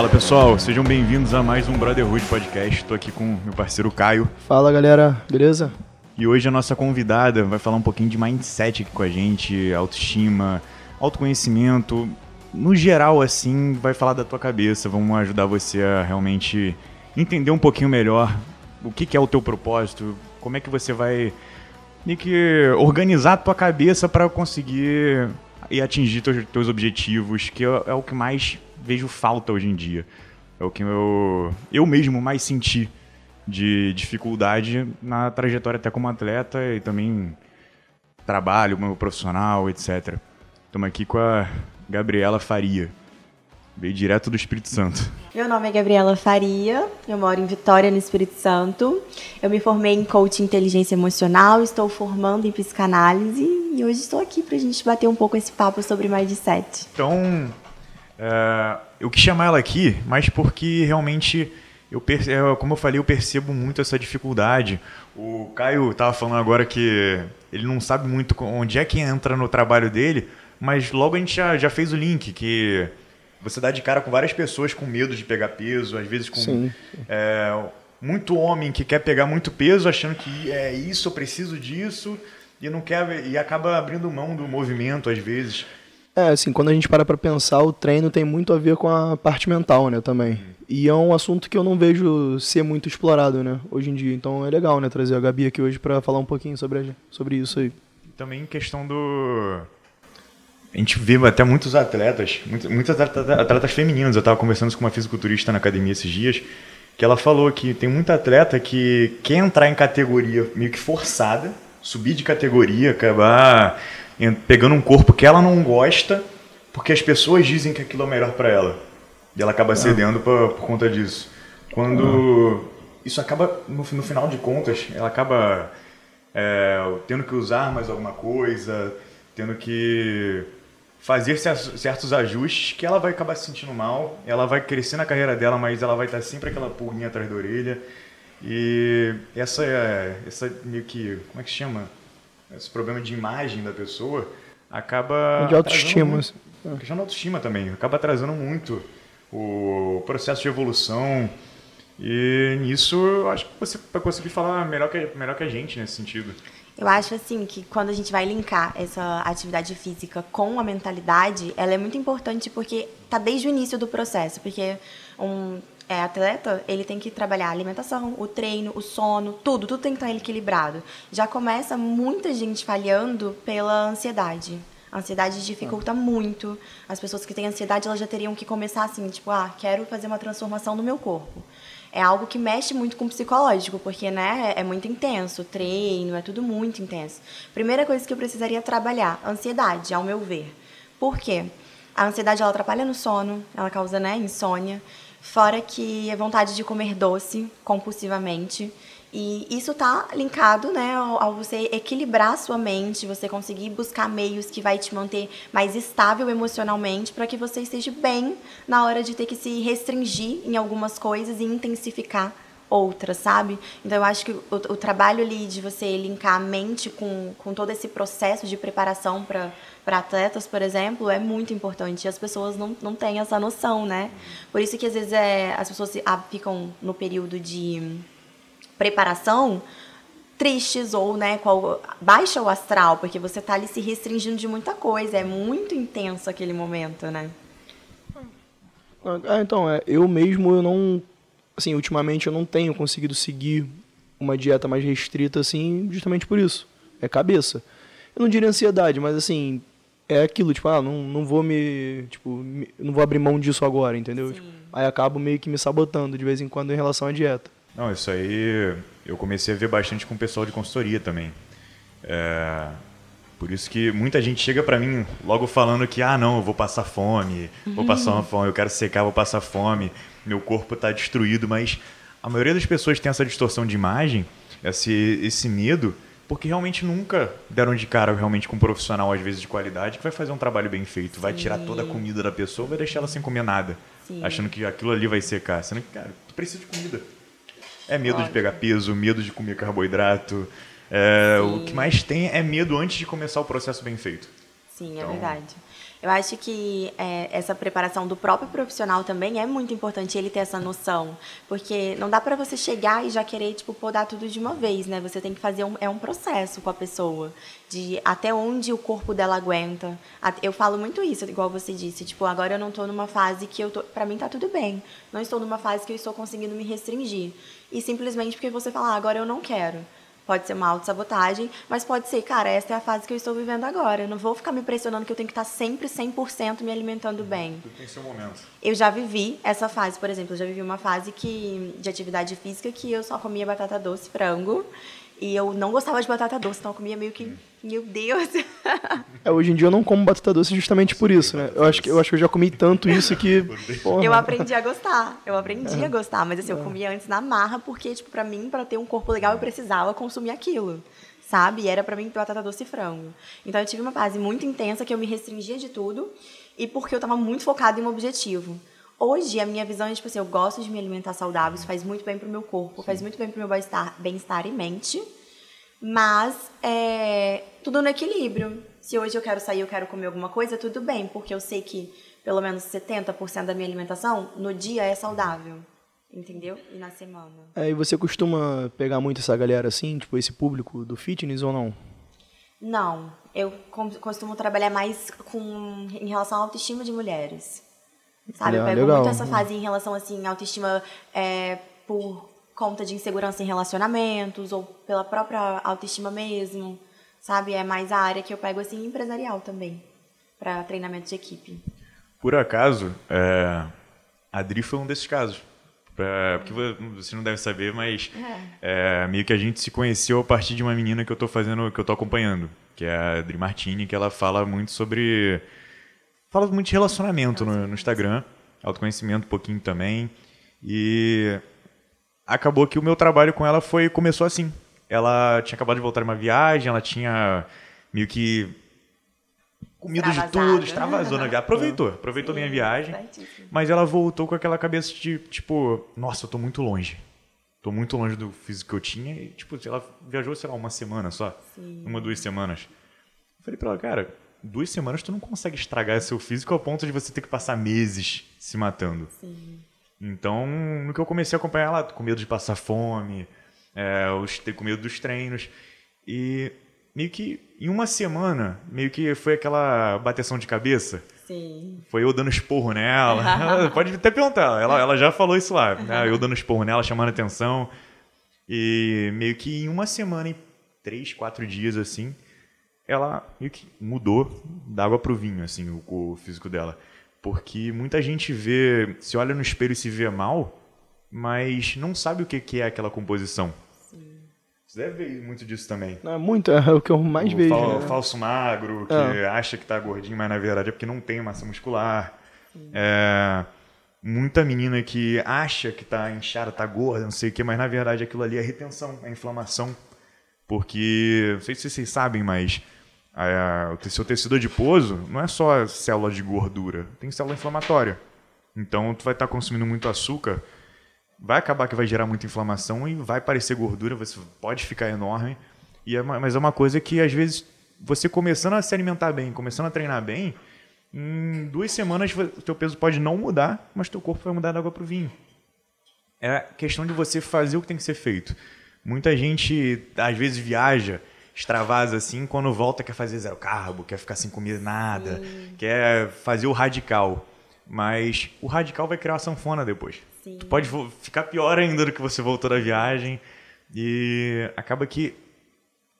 Fala pessoal, sejam bem-vindos a mais um Brotherhood Podcast. Estou aqui com meu parceiro Caio. Fala galera, beleza? E hoje a nossa convidada vai falar um pouquinho de mindset aqui com a gente, autoestima, autoconhecimento. No geral, assim, vai falar da tua cabeça. Vamos ajudar você a realmente entender um pouquinho melhor o que, é o teu propósito, como é que você vai meio que organizar a tua cabeça para conseguir e atingir teus, teus objetivos, que é o que mais vejo falta hoje em dia. É o que eu, eu mesmo mais senti de dificuldade na trajetória até como atleta e também trabalho, meu profissional, etc. Estamos aqui com a Gabriela Faria. Veio direto do Espírito Santo. Meu nome é Gabriela Faria, eu moro em Vitória, no Espírito Santo. Eu me formei em coaching inteligência emocional, estou formando em psicanálise e hoje estou aqui para a gente bater um pouco esse papo sobre mindset. Então, é, eu quis chamar ela aqui, mas porque realmente, eu, é, como eu falei, eu percebo muito essa dificuldade. O Caio estava falando agora que ele não sabe muito onde é que entra no trabalho dele, mas logo a gente já, já fez o link, que você dá de cara com várias pessoas com medo de pegar peso, às vezes com é, muito homem que quer pegar muito peso, achando que é isso, eu preciso disso, e não quer e acaba abrindo mão do movimento às vezes. É, assim, quando a gente para para pensar, o treino tem muito a ver com a parte mental, né, também. E é um assunto que eu não vejo ser muito explorado, né, hoje em dia. Então é legal, né, trazer a Gabi aqui hoje para falar um pouquinho sobre, sobre isso aí. Também questão do a gente vê até muitos atletas, muitos atletas, atletas femininos. Eu estava conversando com uma fisiculturista na academia esses dias, que ela falou que tem muita atleta que quer entrar em categoria meio que forçada, subir de categoria, acabar pegando um corpo que ela não gosta, porque as pessoas dizem que aquilo é melhor para ela. E ela acaba ah. cedendo por, por conta disso. Quando ah. isso acaba, no, no, final de contas, ela acaba é, tendo que usar mais alguma coisa, tendo que fazer certos ajustes que ela vai acabar se sentindo mal, ela vai crescer na carreira dela, mas ela vai estar sempre aquela pulguinha atrás da orelha. E essa essa meio que, como é que se chama? Esse problema de imagem da pessoa acaba de autoestima. Muito, questão da autoestima também, acaba atrasando muito o processo de evolução. E nisso eu acho que você vai conseguir falar melhor que, melhor que a gente nesse sentido. Eu acho assim que quando a gente vai linkar essa atividade física com a mentalidade, ela é muito importante porque tá desde o início do processo, porque um é, atleta, ele tem que trabalhar a alimentação, o treino, o sono, tudo, tudo tem que estar equilibrado. Já começa muita gente falhando pela ansiedade. A ansiedade dificulta muito. As pessoas que têm ansiedade, elas já teriam que começar assim, tipo, ah, quero fazer uma transformação no meu corpo é algo que mexe muito com o psicológico, porque né, é muito intenso, treino, é tudo muito intenso. Primeira coisa que eu precisaria trabalhar, ansiedade, ao meu ver. Por quê? A ansiedade ela atrapalha no sono, ela causa né, insônia, fora que a vontade de comer doce compulsivamente. E isso está linkado né, ao, ao, você equilibrar a sua mente, você conseguir buscar meios que vai te manter mais estável emocionalmente para que você esteja bem na hora de ter que se restringir em algumas coisas e intensificar outras, sabe? Então eu acho que o, o trabalho ali de você linkar a mente com, com todo esse processo de preparação para para atletas, por exemplo, é muito importante. E as pessoas não, não têm essa noção, né? Por isso que às vezes é, as pessoas ficam no período de preparação tristes ou né, qual, baixa o astral, porque você está ali se restringindo de muita coisa, é muito intenso aquele momento, né? Ah, então, é, eu mesmo eu não assim, ultimamente eu não tenho conseguido seguir uma dieta mais restrita assim, justamente por isso. É cabeça. Eu não diria ansiedade, mas assim, é aquilo, tipo, ah, não, não vou me, tipo, me, não vou abrir mão disso agora, entendeu? Tipo, aí acabo meio que me sabotando de vez em quando em relação à dieta. Não, isso aí eu comecei a ver bastante com o pessoal de consultoria também. É, por isso que muita gente chega para mim logo falando que, ah, não, eu vou passar fome, vou passar uma fome, eu quero secar, vou passar fome, meu corpo está destruído, mas a maioria das pessoas tem essa distorção de imagem, esse, esse medo, porque realmente nunca deram de cara realmente com um profissional, às vezes de qualidade, que vai fazer um trabalho bem feito, Sim. vai tirar toda a comida da pessoa, vai deixar ela sem comer nada, Sim. achando que aquilo ali vai secar, sendo que, cara, tu precisa de comida é medo Ótimo. de pegar peso, medo de comer carboidrato. É, o que mais tem é medo antes de começar o processo bem feito. Sim, é então... verdade. Eu acho que é, essa preparação do próprio profissional também é muito importante ele ter essa noção, porque não dá para você chegar e já querer tipo podar tudo de uma vez, né? Você tem que fazer um, é um processo com a pessoa de até onde o corpo dela aguenta. Eu falo muito isso, igual você disse, tipo agora eu não estou numa fase que eu tô, para mim tá tudo bem. Não estou numa fase que eu estou conseguindo me restringir e simplesmente porque você fala ah, agora eu não quero. Pode ser uma autossabotagem, mas pode ser, cara, essa é a fase que eu estou vivendo agora. Eu não vou ficar me pressionando que eu tenho que estar sempre 100% me alimentando bem. Tudo tem seu momento. Eu já vivi essa fase, por exemplo, eu já vivi uma fase que, de atividade física que eu só comia batata doce, frango. E eu não gostava de batata doce, então eu comia meio que. Meu Deus! É, hoje em dia eu não como batata doce justamente por isso, né? Eu acho que eu, acho que eu já comi tanto isso que. Porra. Eu aprendi a gostar. Eu aprendi é. a gostar. Mas assim, eu comia antes na marra, porque, tipo, pra mim, pra ter um corpo legal, eu precisava consumir aquilo. Sabe? E era pra mim batata doce e frango. Então eu tive uma fase muito intensa que eu me restringia de tudo. E porque eu tava muito focada em um objetivo. Hoje, a minha visão é, tipo assim, eu gosto de me alimentar saudável, isso faz muito bem pro meu corpo, faz muito bem pro meu bem-estar bem e mente. Mas é, tudo no equilíbrio. Se hoje eu quero sair, eu quero comer alguma coisa, tudo bem, porque eu sei que pelo menos 70% da minha alimentação no dia é saudável. Entendeu? E na semana. É, e você costuma pegar muito essa galera assim, tipo, esse público do fitness ou não? Não. Eu costumo trabalhar mais com, em relação à autoestima de mulheres. Sabe? eu pego legal. muito essa fase em relação, assim, autoestima é, por conta de insegurança em relacionamentos ou pela própria autoestima mesmo, sabe? É mais a área que eu pego assim empresarial também para treinamento de equipe. Por acaso, é, a Adri foi um desses casos. Pra, porque você não deve saber, mas é. É, meio que a gente se conheceu a partir de uma menina que eu tô fazendo, que eu tô acompanhando, que é a Adri Martini, que ela fala muito sobre. Fala muito de relacionamento no, no Instagram, autoconhecimento um pouquinho também. E acabou que o meu trabalho com ela foi começou assim. Ela tinha acabado de voltar de uma viagem, ela tinha meio que comido de tudo, extravasou na viagem. Aproveitou, aproveitou Sim, minha viagem. Mas ela voltou com aquela cabeça de tipo, nossa, eu tô muito longe. Tô muito longe do físico que eu tinha. E, tipo, ela viajou, sei lá, uma semana só. Sim. Uma, duas semanas. Eu falei pra ela, cara, duas semanas tu não consegue estragar seu físico ao ponto de você ter que passar meses se matando. Sim. Então, no que eu comecei a acompanhar ela, com medo de passar fome, é, com medo dos treinos. E meio que em uma semana, meio que foi aquela bateção de cabeça. Sim. Foi eu dando esporro nela. pode até perguntar, ela, ela já falou isso lá. Né? Eu dando esporro nela, chamando atenção. E meio que em uma semana, em três, quatro dias assim, ela meio que mudou da água pro vinho, assim, o, o físico dela. Porque muita gente vê, se olha no espelho e se vê mal, mas não sabe o que é aquela composição. Sim. Você deve ver muito disso também. Não, muito, é o que eu mais o vejo. Fal, né? falso magro, que é. acha que tá gordinho, mas na verdade é porque não tem massa muscular. É, muita menina que acha que tá inchada, tá gorda, não sei o que, mas na verdade aquilo ali é retenção, é inflamação. Porque, não sei se vocês sabem, mas o seu tecido adiposo não é só célula de gordura, tem célula inflamatória. Então, tu vai estar consumindo muito açúcar, vai acabar que vai gerar muita inflamação e vai parecer gordura, você pode ficar enorme. E é, mas é uma coisa que, às vezes, você começando a se alimentar bem, começando a treinar bem, em duas semanas o teu peso pode não mudar, mas teu corpo vai mudar da água para o vinho. É questão de você fazer o que tem que ser feito. Muita gente, às vezes, viaja extravasa assim, quando volta quer fazer zero carbo, quer ficar sem comer nada, Sim. quer fazer o radical. Mas o radical vai criar uma sanfona depois. Sim. Tu pode ficar pior ainda do que você voltou da viagem. E acaba que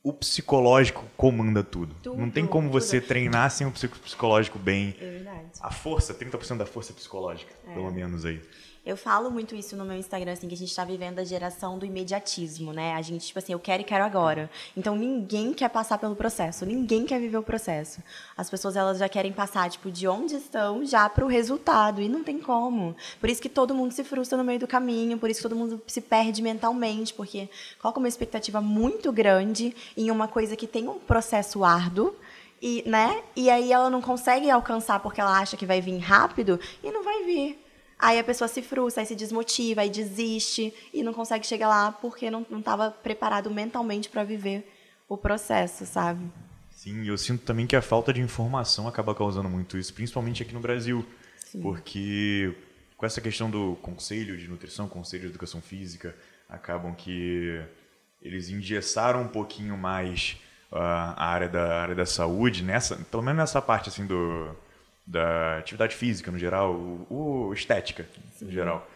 o psicológico comanda tudo. tudo Não tem como você tudo. treinar sem o psicológico bem. É verdade. A força, 30% da força psicológica, é. pelo menos aí. Eu falo muito isso no meu Instagram, assim, que a gente está vivendo a geração do imediatismo, né? A gente, tipo assim, eu quero e quero agora. Então, ninguém quer passar pelo processo, ninguém quer viver o processo. As pessoas, elas já querem passar, tipo, de onde estão já para o resultado, e não tem como. Por isso que todo mundo se frustra no meio do caminho, por isso que todo mundo se perde mentalmente, porque coloca uma expectativa muito grande em uma coisa que tem um processo árduo, e, né? E aí ela não consegue alcançar porque ela acha que vai vir rápido, e não vai vir. Aí a pessoa se frustra, aí se desmotiva, aí desiste e não consegue chegar lá porque não estava preparado mentalmente para viver o processo, sabe? Sim, eu sinto também que a falta de informação acaba causando muito isso, principalmente aqui no Brasil. Sim. Porque com essa questão do conselho de nutrição, conselho de educação física, acabam que eles engessaram um pouquinho mais uh, a área da, área da saúde, nessa, pelo menos nessa parte assim do, da atividade física no geral, o, o estética Sim. no geral.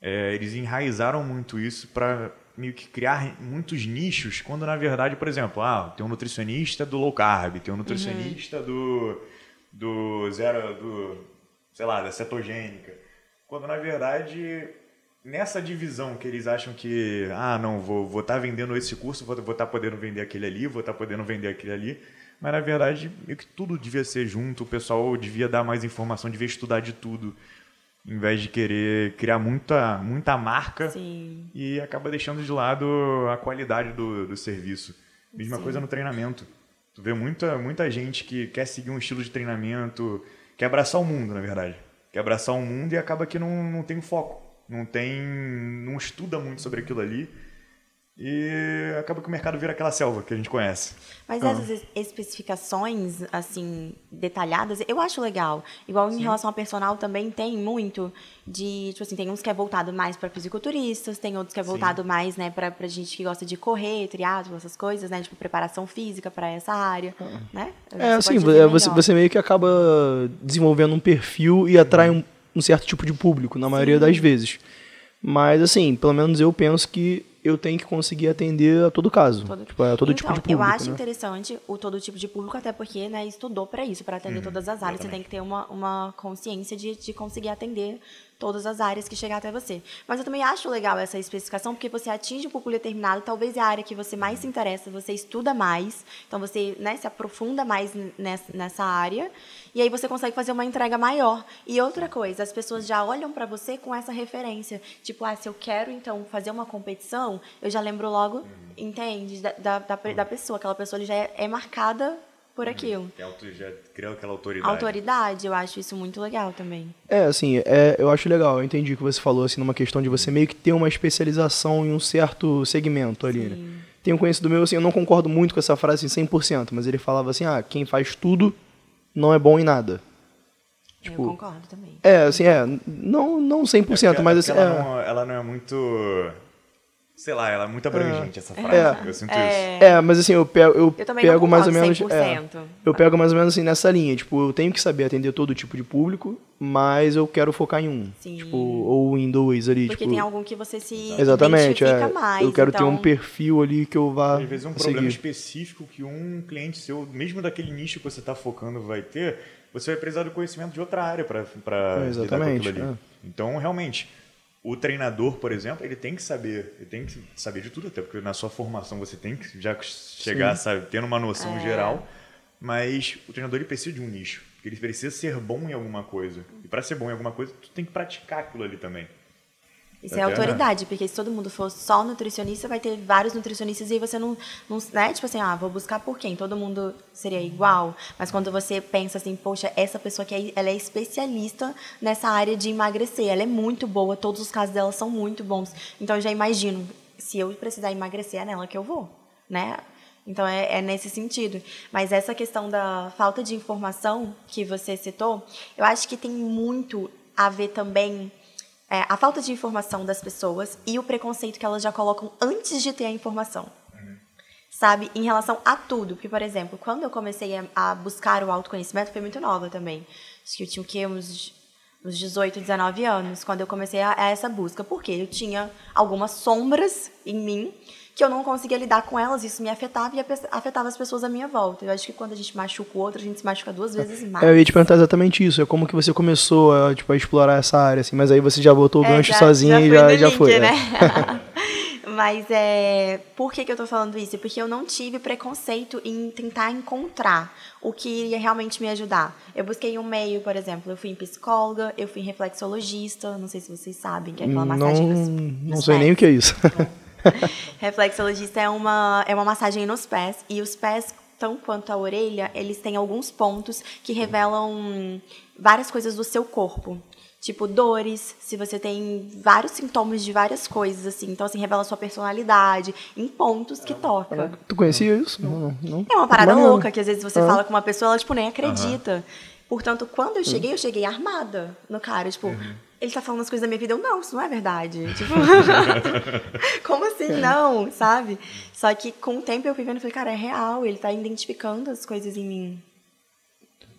É, eles enraizaram muito isso para meio que criar muitos nichos, quando na verdade, por exemplo, ah, tem um nutricionista do low carb, tem um nutricionista uhum. do, do zero, do, sei lá, da cetogênica. Quando na verdade, nessa divisão que eles acham que, ah, não, vou estar vou tá vendendo esse curso, vou estar tá podendo vender aquele ali, vou estar tá podendo vender aquele ali, mas na verdade, meio que tudo devia ser junto, o pessoal devia dar mais informação, devia estudar de tudo em vez de querer criar muita, muita marca Sim. e acaba deixando de lado a qualidade do, do serviço. Mesma Sim. coisa no treinamento. Tu vê muita, muita gente que quer seguir um estilo de treinamento, quer abraçar o mundo, na verdade. Quer abraçar o mundo e acaba que não, não tem foco. Não tem. não estuda muito sobre aquilo ali e acaba que o mercado vira aquela selva que a gente conhece. Mas ah. essas especificações, assim, detalhadas, eu acho legal. Igual em Sim. relação ao personal também tem muito de, tipo assim, tem uns que é voltado mais para fisiculturistas, tem outros que é voltado Sim. mais, né, para pra gente que gosta de correr, triatlo, essas coisas, né, tipo preparação física para essa área, ah. né? É, assim, você, você meio que acaba desenvolvendo um perfil e atrai um, um certo tipo de público, na maioria Sim. das vezes. Mas, assim, pelo menos eu penso que eu tenho que conseguir atender a todo caso. Todo, tipo, a todo então, tipo de público. Eu acho né? interessante o todo tipo de público, até porque né, estudou para isso, para atender uhum, todas as áreas. Você tem que ter uma, uma consciência de, de conseguir atender todas as áreas que chegar até você. Mas eu também acho legal essa especificação, porque você atinge um público determinado, talvez é a área que você mais se interessa, você estuda mais, então você né, se aprofunda mais nessa, nessa área, e aí você consegue fazer uma entrega maior. E outra coisa, as pessoas já olham para você com essa referência. Tipo, ah, se eu quero, então, fazer uma competição, eu já lembro logo, uhum. entende, da, da, da, da, pessoa. Aquela pessoa já é, é marcada por uhum. aquilo. Já criou aquela autoridade. Autoridade, eu acho isso muito legal também. É, assim, é, eu acho legal, eu entendi o que você falou, assim, numa questão de você meio que ter uma especialização em um certo segmento ali, né? Tem um conhecido meu, assim, eu não concordo muito com essa frase assim, 100%, mas ele falava assim, ah, quem faz tudo não é bom em nada. Tipo, eu concordo também. É, assim, é, não, não 100%, é mas assim... Ela, é... Não, ela não é muito Sei lá, ela é muito abrangente, é. essa frase. É. Eu sinto é. isso. É, mas assim, eu pego, eu, eu pego mais ou menos. É, eu pego mais ou menos assim nessa linha. Tipo, eu tenho que saber atender todo tipo de público, mas eu quero focar em um. Sim. Tipo, ou em dois ali. Porque tipo, tem algum que você se Exatamente, identifica é. mais. Eu quero então... ter um então perfil ali que eu vá. Às vezes um seguir. problema específico que um cliente seu, mesmo daquele nicho que você está focando, vai ter, você vai precisar do conhecimento de outra área para é, lidar com aquilo ali. É. Então, realmente o treinador, por exemplo, ele tem que saber, ele tem que saber de tudo, até porque na sua formação você tem que já chegar, Sim. sabe, tendo uma noção é. geral. Mas o treinador ele precisa de um nicho, ele precisa ser bom em alguma coisa. E para ser bom em alguma coisa, tu tem que praticar aquilo ali também. Isso é autoridade, porque se todo mundo for só nutricionista, vai ter vários nutricionistas e você não, não né? Tipo assim, ah, vou buscar por quem? Todo mundo seria igual. Mas quando você pensa assim, poxa, essa pessoa que é, ela é especialista nessa área de emagrecer, ela é muito boa, todos os casos dela são muito bons. Então eu já imagino, se eu precisar emagrecer, é nela que eu vou, né? Então é, é, nesse sentido. Mas essa questão da falta de informação que você citou, eu acho que tem muito a ver também é, a falta de informação das pessoas e o preconceito que elas já colocam antes de ter a informação. Uhum. Sabe? Em relação a tudo. Porque, por exemplo, quando eu comecei a, a buscar o autoconhecimento, foi muito nova também. Acho que eu tinha o quê? Uns, uns 18, 19 anos, quando eu comecei a, a essa busca. Porque eu tinha algumas sombras em mim que eu não conseguia lidar com elas, isso me afetava e afetava as pessoas à minha volta. Eu acho que quando a gente machuca o outro, a gente se machuca duas vezes mais. É, eu ia te perguntar exatamente isso, é como que você começou a, tipo, a explorar essa área, assim, mas aí você já botou o é, gancho já, sozinho e já, já link, foi. Né? mas é, por que, que eu tô falando isso? Porque eu não tive preconceito em tentar encontrar o que iria realmente me ajudar. Eu busquei um meio, por exemplo, eu fui em psicóloga, eu fui em reflexologista, não sei se vocês sabem, que é aquela massagem Não, não sei nem o que é isso. Reflexologista é uma, é uma massagem nos pés e os pés tão quanto a orelha, eles têm alguns pontos que revelam várias coisas do seu corpo. Tipo, dores, se você tem vários sintomas de várias coisas, assim. Então, assim, revela sua personalidade em pontos que toca. Tu conhecia isso? Não, não. não. É uma parada louca, que às vezes você Ah. fala com uma pessoa, ela, tipo, nem acredita. Portanto, quando eu cheguei, eu cheguei armada no cara. Tipo, ele tá falando as coisas da minha vida. Eu, não, isso não é verdade. Tipo, como assim não, sabe? Só que com o tempo eu fui vendo e falei, cara, é real. Ele tá identificando as coisas em mim.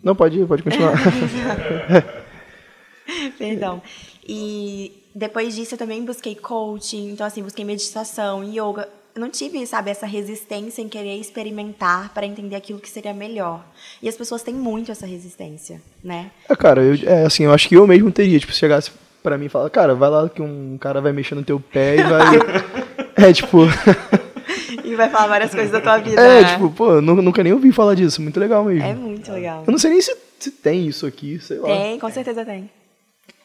Não, pode ir, pode continuar. Perdão. E depois disso eu também busquei coaching, então assim, busquei meditação, yoga. Eu não tive, sabe, essa resistência em querer experimentar para entender aquilo que seria melhor. E as pessoas têm muito essa resistência, né? É, cara, eu, é, assim, eu acho que eu mesmo teria, tipo, se chegasse pra mim e falar, cara, vai lá que um cara vai mexer no teu pé e vai. é, tipo. E vai falar várias coisas da tua vida. é, né? tipo, pô, nunca nem ouvi falar disso. Muito legal mesmo. É muito legal. Eu não sei nem se, se tem isso aqui, sei lá. Tem, com certeza tem.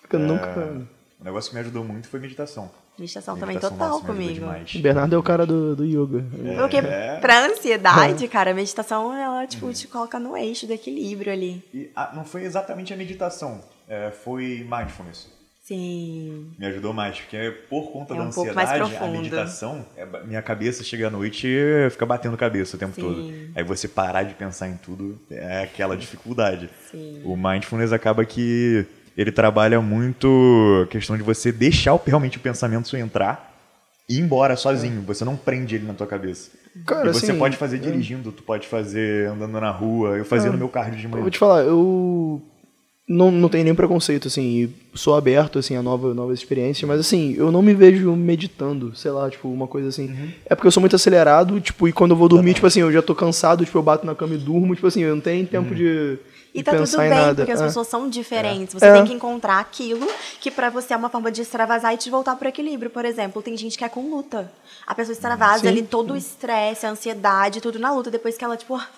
Porque eu É, nunca. O negócio que me ajudou muito foi meditação. Meditação também Meditação, total comigo. O Bernardo é o cara do, do yoga. Porque É. pra ansiedade, cara, a meditação, ela, tipo, te coloca no eixo do equilíbrio ali. E ah, não foi exatamente a meditação, é, foi mindfulness. Sim. Me ajudou mais, porque por conta É da um pouco mais ansiedade, a meditação, é, minha cabeça chega à noite e fica batendo cabeça o tempo Sim. todo. Aí você parar de pensar em tudo é aquela dificuldade. Sim. O mindfulness acaba que ele trabalha muito a questão de você deixar realmente o pensamento entrar e ir embora sozinho. Você não prende ele na tua cabeça. Cara, e você assim, pode fazer dirigindo, tu pode fazer andando na rua. Eu fazia no meu cardio de Eu manhã. vou te falar, eu não, não tenho nenhum preconceito, assim, e sou aberto, assim, a nova, novas experiências, mas, assim, eu não me vejo meditando, sei lá, tipo, uma coisa assim. Uhum. É porque eu sou muito acelerado, tipo, e quando eu vou dormir, tipo assim, eu já tô cansado, tipo, eu bato na cama e durmo, tipo assim, eu não tenho nem tempo de, E tá tudo bem, nada. porque as É. pessoas são diferentes. Você É. tem que encontrar aquilo que pra você é uma forma de extravasar e te voltar pro equilíbrio. Por exemplo, tem gente que é com luta. A pessoa extravasa Sim, ali todo o estresse, a ansiedade, tudo na luta. Depois que ela, tipo, ah,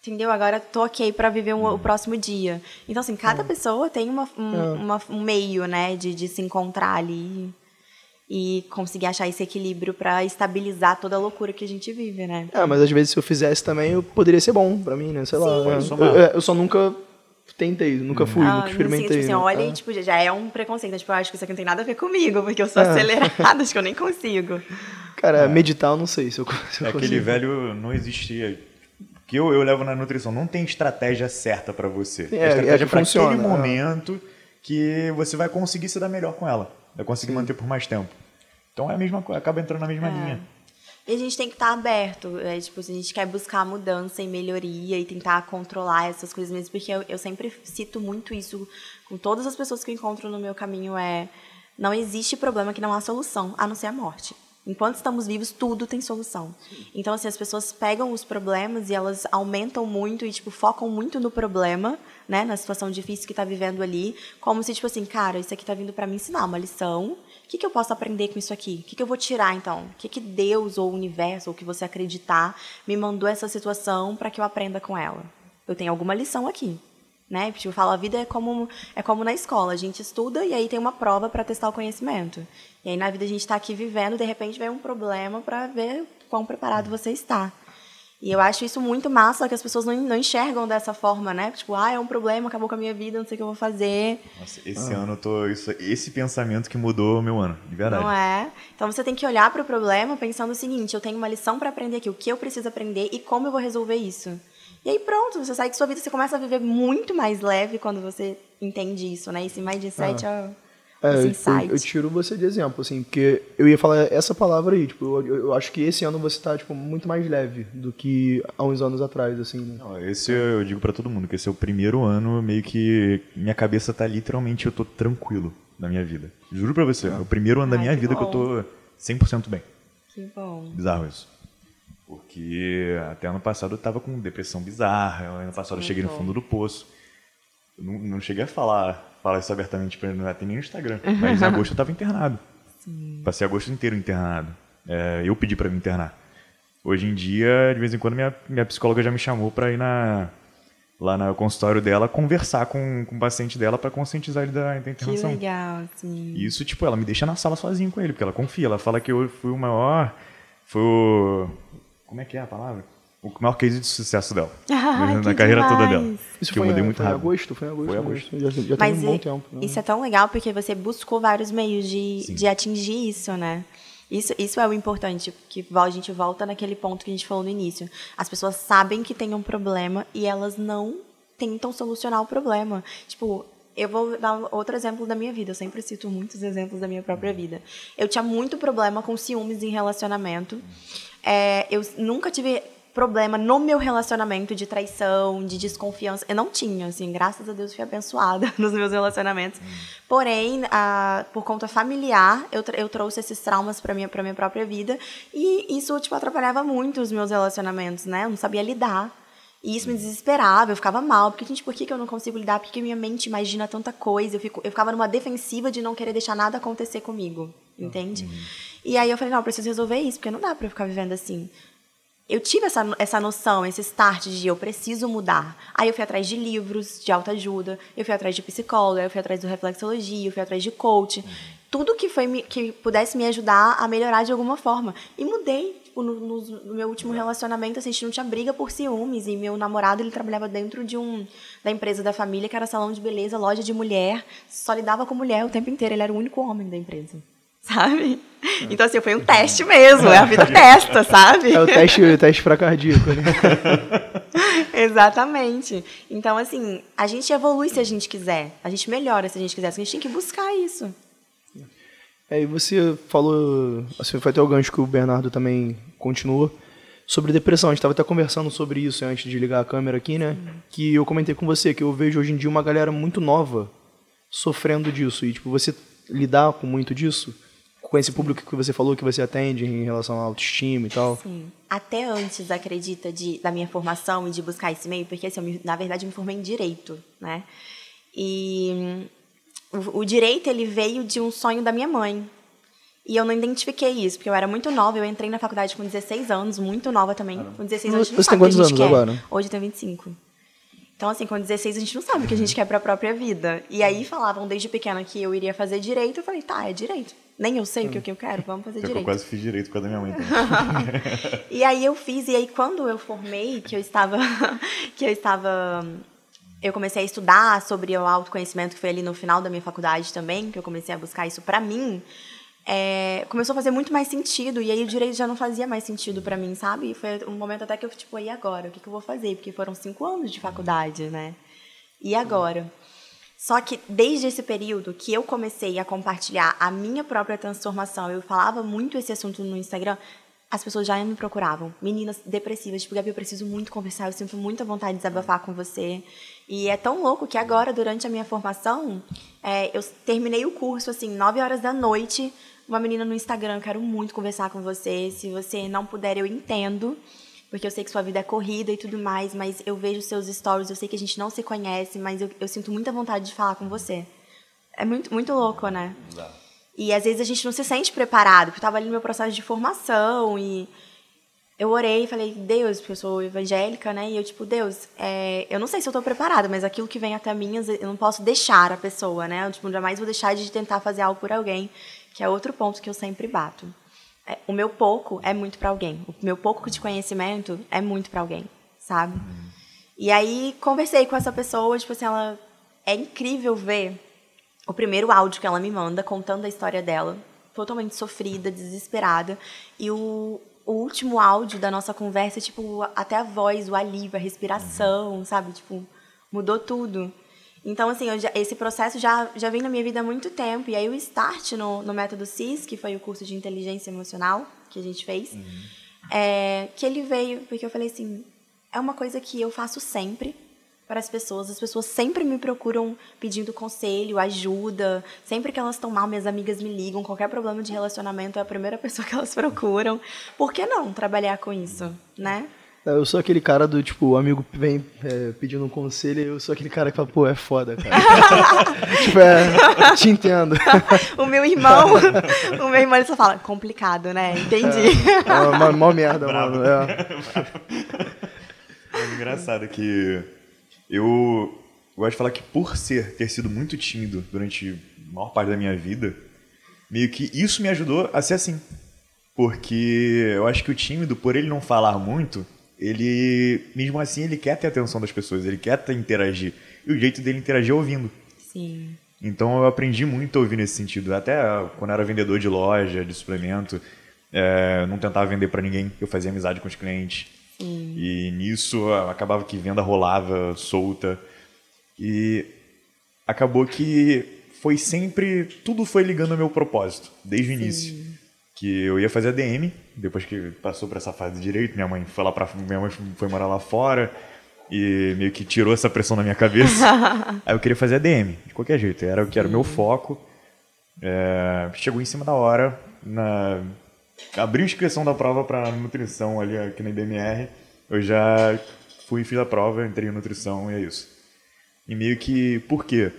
entendeu? Agora tô ok pra viver um- o próximo dia. Então, assim, É. cada pessoa tem uma, um, uma- um meio, né, de, de se encontrar ali e conseguir achar esse equilíbrio pra estabilizar toda a loucura que a gente vive, né? É, mas às vezes se eu fizesse também, eu poderia ser bom pra mim, né? Sei lá. Pode é. somar. eu, é, eu só nunca tentei, nunca fui, Ah, nunca não experimentei. sei, tipo assim, né? olha É. e tipo, já é um preconceito. né? Tipo, eu acho que isso aqui não tem nada a ver comigo, porque eu sou É. acelerada, acho que eu nem consigo. Cara, meditar eu não sei se eu, se eu É aquele consigo. velho não existia. Que eu, eu levo na nutrição, não tem estratégia certa pra você. É, a estratégia é que pra funciona, aquele é. momento que você vai conseguir se dar melhor com ela. Vai conseguir manter por mais tempo. Então é a mesma coisa, acaba entrando na mesma linha. E a gente tem que estar aberto. É, tipo, se a gente quer buscar mudança e melhoria e tentar controlar essas coisas mesmo, porque eu, eu sempre cito muito isso com todas as pessoas que eu encontro no meu caminho, é não existe problema que não há solução, a não ser a morte. Enquanto estamos vivos, tudo tem solução. Então, assim, as pessoas pegam os problemas e elas aumentam muito e, tipo, focam muito no problema, né? Na situação difícil que tá vivendo ali. Como se, tipo assim, cara, isso aqui tá vindo para me ensinar uma lição. Que, que eu posso aprender com isso aqui? O que, que eu vou tirar, então? O que, que Deus ou o universo, ou o que você acreditar, me mandou essa situação para que eu aprenda com ela? Eu tenho alguma lição aqui. Né? Tipo, eu falo, a vida é como, é como na escola. A gente estuda e aí tem uma prova para testar o conhecimento. E aí na vida a gente está aqui vivendo, de repente vem um problema para ver quão preparado você está. E eu acho isso muito massa, que as pessoas não, não enxergam dessa forma, né? Tipo, ah, é um problema, acabou com a minha vida, não sei o que eu vou fazer. Nossa, esse ano eu tô. Isso, esse pensamento que mudou o meu ano, de verdade. Não é? Então você tem que olhar para o problema pensando o seguinte: eu tenho uma lição para aprender aqui, o que eu preciso aprender e como eu vou resolver isso. E aí pronto, você sai de sua vida, você começa a viver muito mais leve quando você entende isso, né? Esse mindset é, É, esse eu, insight. eu tiro você de exemplo, assim, porque eu ia falar essa palavra aí, tipo, eu, eu acho que esse ano você tá, tipo, muito mais leve do que há uns anos atrás, assim, né? Não, esse eu digo pra todo mundo, que esse é o primeiro ano meio que minha cabeça tá literalmente, eu tô tranquilo na minha vida. Juro pra você, é o primeiro ano da Ai, minha que vida que eu tô 100% bem. Que bom. Bizarro isso. Porque até ano passado eu tava com depressão bizarra, ano passado eu cheguei no bom. fundo do poço. Eu não, não cheguei a falar, falar isso abertamente pra não até nem no Instagram, mas em agosto eu tava internado. Passei agosto inteiro internado. É, eu pedi pra me internar. Hoje em dia, de vez em quando, minha, minha psicóloga já me chamou pra ir na, lá no consultório dela conversar com, com o paciente dela pra conscientizar ele da, da Que internação. legal, sim. Isso, tipo, ela me deixa na sala sozinho com ele, porque ela confia. Ela fala que eu fui o maior. Foi o. Como é que é a palavra? O maior case de sucesso dela. Ai, na carreira toda demais. dela. Isso que eu foi, mudei em- muito foi em rápido. agosto? Foi em agosto. Foi em agosto. Já, já Mas tem um bom e- tempo. né? isso é tão legal porque você buscou vários meios de, Sim. de atingir isso, né? Isso, isso é o importante, que a gente volta naquele ponto que a gente falou no início. As pessoas sabem que tem um problema e elas não tentam solucionar o problema. Tipo, eu vou dar outro exemplo da minha vida. Eu sempre cito muitos exemplos da minha própria vida. Eu tinha muito problema com ciúmes em relacionamento. É, eu nunca tive problema no meu relacionamento de traição, de desconfiança. Eu não tinha, assim, graças a Deus fui abençoada nos meus relacionamentos. Porém, a- por conta familiar, eu, eu trouxe esses traumas para minha, pra minha própria vida e isso, tipo, atrapalhava muito os meus relacionamentos, né? Eu não sabia lidar. E isso me desesperava, eu ficava mal, porque, gente, por que, que eu não consigo lidar? Por que, que minha mente imagina tanta coisa? Eu, fico, eu ficava numa defensiva de não querer deixar nada acontecer comigo, entende? E aí eu falei, não, eu preciso resolver isso, porque não dá pra eu ficar vivendo assim. Eu tive essa, essa noção, esse start de eu preciso mudar. Aí eu fui atrás de livros de autoajuda, eu fui atrás de psicóloga, eu fui atrás do reflexologia, eu fui atrás de coach. Tudo que, foi, que pudesse me ajudar a melhorar de alguma forma. E mudei. Tipo, no, no- no meu último relacionamento, assim, a gente não tinha briga por ciúmes. E meu namorado, ele trabalhava dentro de um da empresa da família, que era salão de beleza, loja de mulher. Só lidava com mulher o tempo inteiro. Ele era o único homem da empresa. Sabe? Então, assim, foi um teste mesmo. É a vida testa, sabe? É o teste, o teste pra cardíaco, né? Exatamente. Então, assim, a gente evolui se a gente quiser. A gente melhora se a gente quiser. A gente tem que buscar isso. É, e você falou, assim, foi até o gancho que o Bernardo também continuou, sobre depressão. A gente estava até conversando sobre isso antes de ligar a câmera aqui, né? Que eu comentei com você que eu vejo hoje em dia uma galera muito nova sofrendo disso. E, tipo, você lidar com muito disso, com esse público que você falou que você atende em relação à autoestima e tal. Sim. Até antes, acredita, de, da minha formação e de buscar esse meio, porque, assim, me- na verdade, eu me formei em Direito, né? E hum, o, o Direito, ele veio de um sonho da minha mãe. E eu não identifiquei isso, porque eu era muito nova. Eu entrei na faculdade com 16 anos, muito nova também. Com 16 anos, Você tem quantos anos quer. agora? Hoje eu tenho 25. Então, assim, com 16 a gente não sabe o que a gente quer pra própria vida. E aí falavam desde pequena que eu iria fazer direito. Eu falei, tá, é direito. Nem eu sei o que, que eu quero, vamos fazer que Eu direito. quase fiz direito por causa da minha mãe também. E aí eu fiz, e aí quando eu formei, que eu estava. que eu estava. Eu comecei a estudar sobre o autoconhecimento, que foi ali no final da minha faculdade também, que eu comecei a buscar isso pra mim. É, começou a fazer muito mais sentido, e aí o direito já não fazia mais sentido pra mim, sabe? E foi um momento até que eu, tipo, e agora? O que, que eu vou fazer? Porque foram cinco anos de faculdade, né? E agora? Só que desde esse período que eu comecei a compartilhar a minha própria transformação, eu falava muito esse assunto no Instagram, as pessoas já me procuravam. Meninas depressivas, tipo, Gabi, eu preciso muito conversar, eu sinto muita vontade de desabafar com você. E é tão louco que agora, durante a minha formação, é, eu terminei o curso, assim, 9 horas da noite, uma menina no Instagram, quero muito conversar com você, se você não puder, eu entendo porque eu sei que sua vida é corrida e tudo mais, mas eu vejo seus stories, eu sei que a gente não se conhece, mas eu, eu sinto muita vontade de falar com você. É muito, muito louco, né? E às vezes a gente não se sente preparado, porque eu tava ali no meu processo de formação e eu orei e falei, Deus, porque eu sou evangélica, né? E eu, tipo, Deus, é, eu não sei se eu tô preparada, mas aquilo que vem até mim, eu não posso deixar a pessoa, né? Eu, tipo, jamais vou deixar de tentar fazer algo por alguém, que é outro ponto que eu sempre bato. É, o meu pouco é muito pra alguém. O meu pouco de conhecimento é muito pra alguém, sabe? E aí conversei com essa pessoa, tipo assim, ela é incrível ver o primeiro áudio que ela me manda contando a história dela, totalmente sofrida, desesperada, e o, o último áudio da nossa conversa, tipo, até a voz, o alívio, a respiração, sabe? Tipo, mudou tudo. Então, assim, já- esse processo já, já vem na minha vida há muito tempo. E aí o start no, no Método CIS, que foi o curso de inteligência emocional que a gente fez, é, que ele veio porque eu falei assim, é uma coisa que eu faço sempre para as pessoas. As pessoas sempre me procuram pedindo conselho, ajuda. Sempre que elas estão mal, minhas amigas me ligam. Qualquer problema de relacionamento é a primeira pessoa que elas procuram. Por que não trabalhar com isso, né? Eu sou aquele cara do, tipo, o amigo vem é, pedindo um conselho e eu sou aquele cara que fala, pô, é foda, cara. tipo, é, te entendo. o meu irmão, o meu irmão ele só fala, complicado, né? Entendi. É uma, uma merda, Bravo. mano. É. É engraçado que eu gosto de falar que por ser, ter sido muito tímido durante a maior parte da minha vida, meio que isso me ajudou a ser assim. Porque eu acho que o tímido, por ele não falar muito, ele, mesmo assim, ele quer ter a atenção das pessoas, ele quer ter, interagir. E o jeito dele interagir é ouvindo. Sim. Então eu aprendi muito a ouvir nesse sentido. Até quando eu era vendedor de loja, de suplemento, é, não tentava vender para ninguém, eu fazia amizade com os clientes. Sim. E nisso acabava que venda rolava solta. E acabou que foi sempre. Tudo foi ligando ao meu propósito, desde o início. Que eu ia fazer ADM, depois que passou por essa fase de direito, minha mãe foi lá pra. Minha mãe foi morar lá fora e meio que tirou essa pressão da minha cabeça. Aí eu queria fazer ADM, de qualquer jeito. Era o que era o meu foco. É, chegou em cima da hora, na, abriu inscrição da prova para nutrição ali aqui na IBMR. Eu já fui, fiz a prova, entrei em nutrição e é isso. E meio que, por quê?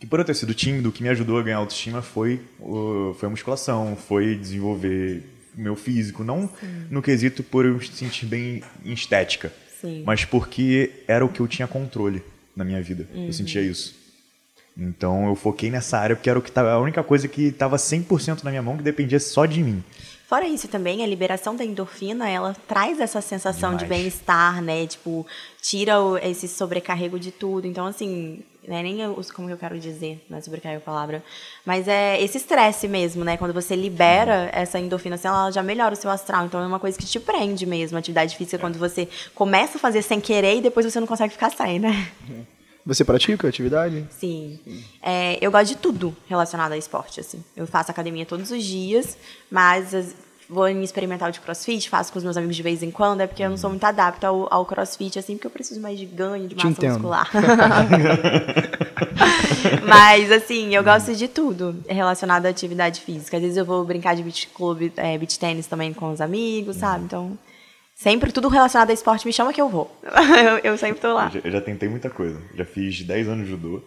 Que por eu ter sido tímido, o que me ajudou a ganhar autoestima foi, o- foi a musculação, foi desenvolver o meu físico. Não no quesito por eu me sentir bem em estética, Sim. mas porque era o que eu tinha controle na minha vida. Eu sentia isso. Então eu foquei nessa área porque era o que tava, a única coisa que estava 100% na minha mão que dependia só de mim. Fora isso também, a liberação da endorfina, ela traz essa sensação de Demais. bem-estar, né? Tipo, tira esse sobrecarrego de tudo. Então, assim, né? nem eu, como que eu quero dizer, não é a palavra, mas é esse estresse mesmo, né? Quando você libera essa endorfina, assim, ela já melhora o seu astral. Então, é uma coisa que te prende mesmo, atividade física, quando você começa a fazer sem querer e depois você não consegue ficar sem, né? Você pratica atividade? Sim. É, eu gosto de tudo relacionado a esporte, assim. Eu faço academia todos os dias, mas as- vou em experimental de crossfit, faço com os meus amigos de vez em quando, é porque eu não sou muito adapta ao, ao crossfit, assim, porque eu preciso mais de ganho, de Te massa entendo. muscular. mas, assim, eu gosto de tudo relacionado à atividade física. Às vezes eu vou brincar de beach club, é, beach tênis também com os amigos, sabe? Então, sempre tudo relacionado a esporte me chama que eu vou. eu, eu sempre tô lá. Eu já, eu já tentei muita coisa. Já fiz 10 anos de judô,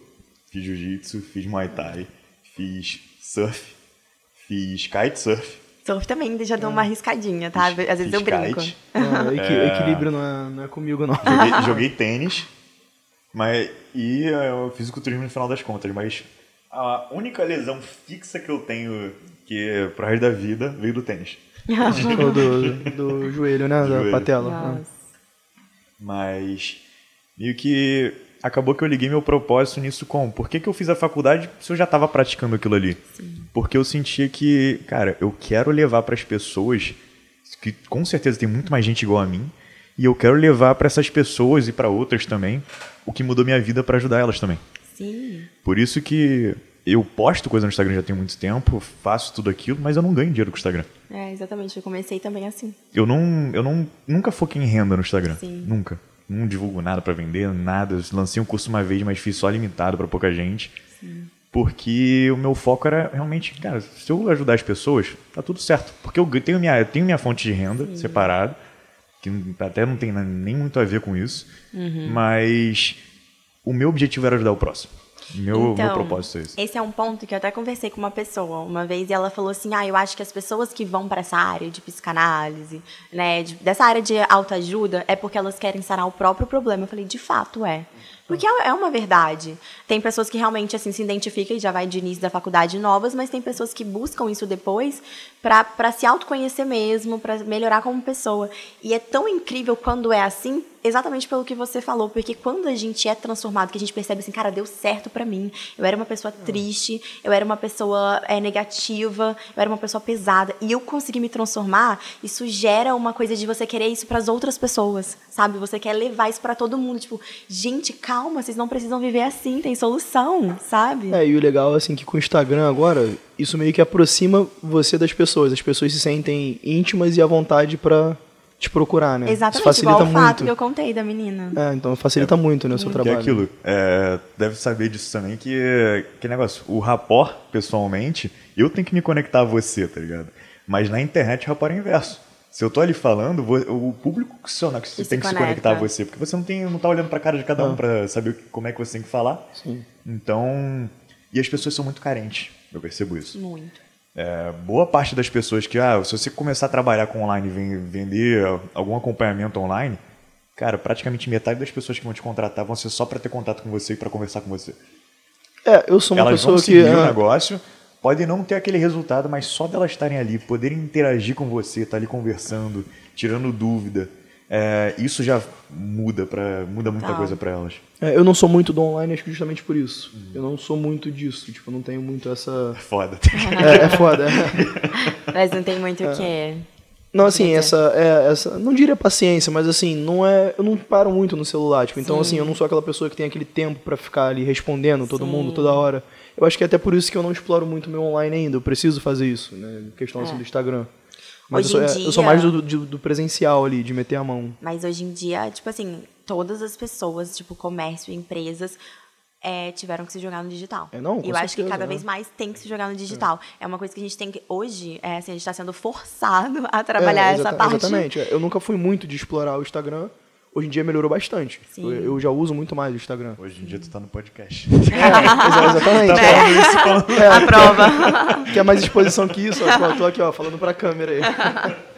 fiz jiu-jitsu, fiz muay thai, fiz surf, fiz kitesurf. Surf também já dou uma arriscadinha, tá? Às vezes eu brinco. kite, Ah, equi- Equilíbrio não é, não é comigo, não. Joguei, joguei tênis, mas, e eu fiz o culturismo no final das contas, mas a única lesão fixa que eu tenho, que é pro resto da vida, veio do tênis. Ou do, do joelho, né? Da Joelho. patela. Nossa. Mas meio que acabou que eu liguei meu propósito nisso com por que, que eu fiz a faculdade se eu já estava praticando aquilo ali? Porque eu sentia que, cara, eu quero levar para as pessoas, que com certeza tem muito mais gente igual a mim, e eu quero levar para essas pessoas e para outras também o que mudou minha vida para ajudar elas também. Sim. Por isso que eu posto coisa no Instagram já tem muito tempo, faço tudo aquilo, mas eu não ganho dinheiro com o Instagram. É, exatamente. Eu comecei também assim. Eu não, eu não nunca foquei em renda no Instagram. Sim. Nunca. Não divulgo nada pra vender, nada. Eu lancei um curso uma vez, mas fiz só limitado pra pouca gente. Porque o meu foco era realmente, cara, se eu ajudar as pessoas, tá tudo certo. Porque eu tenho minha, eu tenho minha fonte de renda separada, que até não tem nem muito a ver com isso. Uhum. Mas o meu objetivo era ajudar o próximo. Meu, meu propósito é esse. Esse é um ponto que eu até conversei com uma pessoa uma vez e ela falou assim: "Ah, eu acho que as pessoas que vão para essa área de psicanálise, né, de- dessa área de autoajuda é porque elas querem sanar o próprio problema". Eu falei: "De fato é". Porque é é uma verdade. Tem pessoas que realmente assim se identificam e já vai de início da faculdade novas, mas tem pessoas que buscam isso depois para se autoconhecer mesmo, para melhorar como pessoa. E é tão incrível quando é assim, exatamente pelo que você falou, porque quando a gente é transformado, que a gente percebe assim, cara, deu certo pra mim. Eu era uma pessoa triste, eu era uma pessoa é, negativa, eu era uma pessoa pesada e eu consegui me transformar. Isso gera uma coisa de você querer isso pras outras pessoas, sabe? Você quer levar isso pra todo mundo, tipo, gente, calma, vocês não precisam viver assim, tem solução, sabe? É, e o legal, assim, que com o Instagram agora, isso meio que aproxima você das pessoas. As pessoas se sentem íntimas e à vontade pra te procurar, né? Exatamente, isso facilita igual o fato que eu contei da menina. É, então facilita muito né, o seu Que é trabalho. aquilo, é, deve saber disso também, que, que negócio, o rapport, pessoalmente, eu tenho que me conectar a você, tá ligado? Mas na internet o rapport é inverso. Se eu tô ali falando, o público que, se, que se tem que se conecta. conectar a você, porque você não, tem, não tá olhando pra cara de cada um pra saber como é que você tem que falar. Sim. Então, e as pessoas são muito carentes, eu percebo isso. Muito. É, boa parte das pessoas que, ah, se você começar a trabalhar com online e ven- vender algum acompanhamento online, cara, praticamente metade das pessoas que vão te contratar vão ser só para ter contato com você e para conversar com você. É, eu sou uma Elas pessoa vão que. seguir o é, negócio, podem não ter aquele resultado, mas só delas estarem ali, poderem interagir com você, estar ali conversando, tirando dúvida, é, isso já muda, pra, muda muita Total. coisa pra elas. É, eu não sou muito do online, acho que justamente por isso. Eu não sou muito disso, tipo, eu não tenho muito essa... Foda. É, é foda. é. Mas não tem muito o que. Não, assim, essa, é, essa. Não diria paciência, mas assim, não é. Eu não paro muito no celular. Tipo, então, Sim. assim, eu não sou aquela pessoa que tem aquele tempo pra ficar ali respondendo todo Sim. mundo toda hora. Eu acho que é até por isso que eu não exploro muito meu online ainda. Eu preciso fazer isso, né? Questão assim É. do Instagram. Mas Hoje eu em sou, é, eu sou dia- mais do, do, do presencial ali, de meter a mão. Mas hoje em dia, tipo assim, todas as pessoas, tipo, comércio, empresas, é, tiveram que se jogar no digital. É, não, E eu acho que certeza, cada né? vez mais tem que se jogar no digital. É. uma coisa que a gente tem que. Hoje, é, assim, a gente está sendo forçado a trabalhar É, essa parte. Exatamente. é. Eu nunca fui muito de explorar o Instagram. Hoje em dia melhorou bastante. Eu, eu já uso muito mais o Instagram. Hoje em dia tu tá no podcast. É, exatamente. É. A prova. Quer mais exposição que isso? Ó, eu tô aqui, ó, falando pra câmera aí.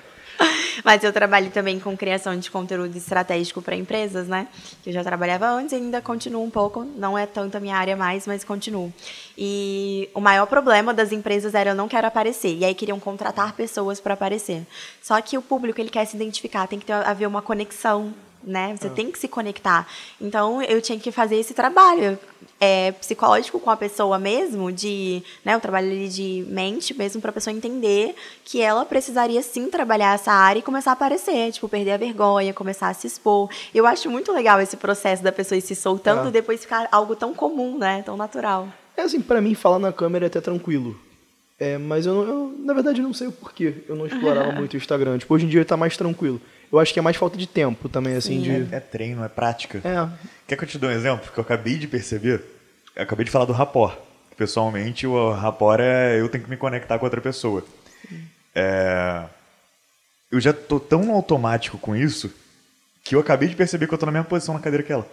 Mas eu trabalho também com criação de conteúdo estratégico para empresas, né? Que eu já trabalhava antes e ainda continuo um pouco. Não é tanto a minha área mais, mas continuo. E o maior problema das empresas era eu não quero aparecer. E aí queriam contratar pessoas para aparecer. Só que o público, ele quer se identificar, tem que ter, haver uma conexão, né? Você tem que se conectar. Então, eu tinha que fazer esse trabalho é, psicológico com a pessoa mesmo, de, né, o trabalho ali de mente mesmo, para a pessoa entender que ela precisaria sim trabalhar essa área e começar a aparecer, tipo, perder a vergonha, começar a se expor. Eu acho muito legal esse processo da pessoa ir se soltando É. e depois ficar algo tão comum, né, tão natural. É assim, pra mim, falar na câmera é até tranquilo. É, mas eu, não- eu, na verdade, não sei o porquê. Eu não explorava muito o Instagram. Tipo, hoje em dia tá mais tranquilo. Eu acho que é mais falta de tempo também, assim, Sim. de... É treino, é prática. É, Quer que eu te dê um exemplo? Que eu acabei de perceber. Eu acabei de falar do rapport. Pessoalmente, o rapport é eu tenho que me conectar com outra pessoa. É, Eu já tô tão automático com isso que eu acabei de perceber que eu tô na mesma posição na cadeira que ela.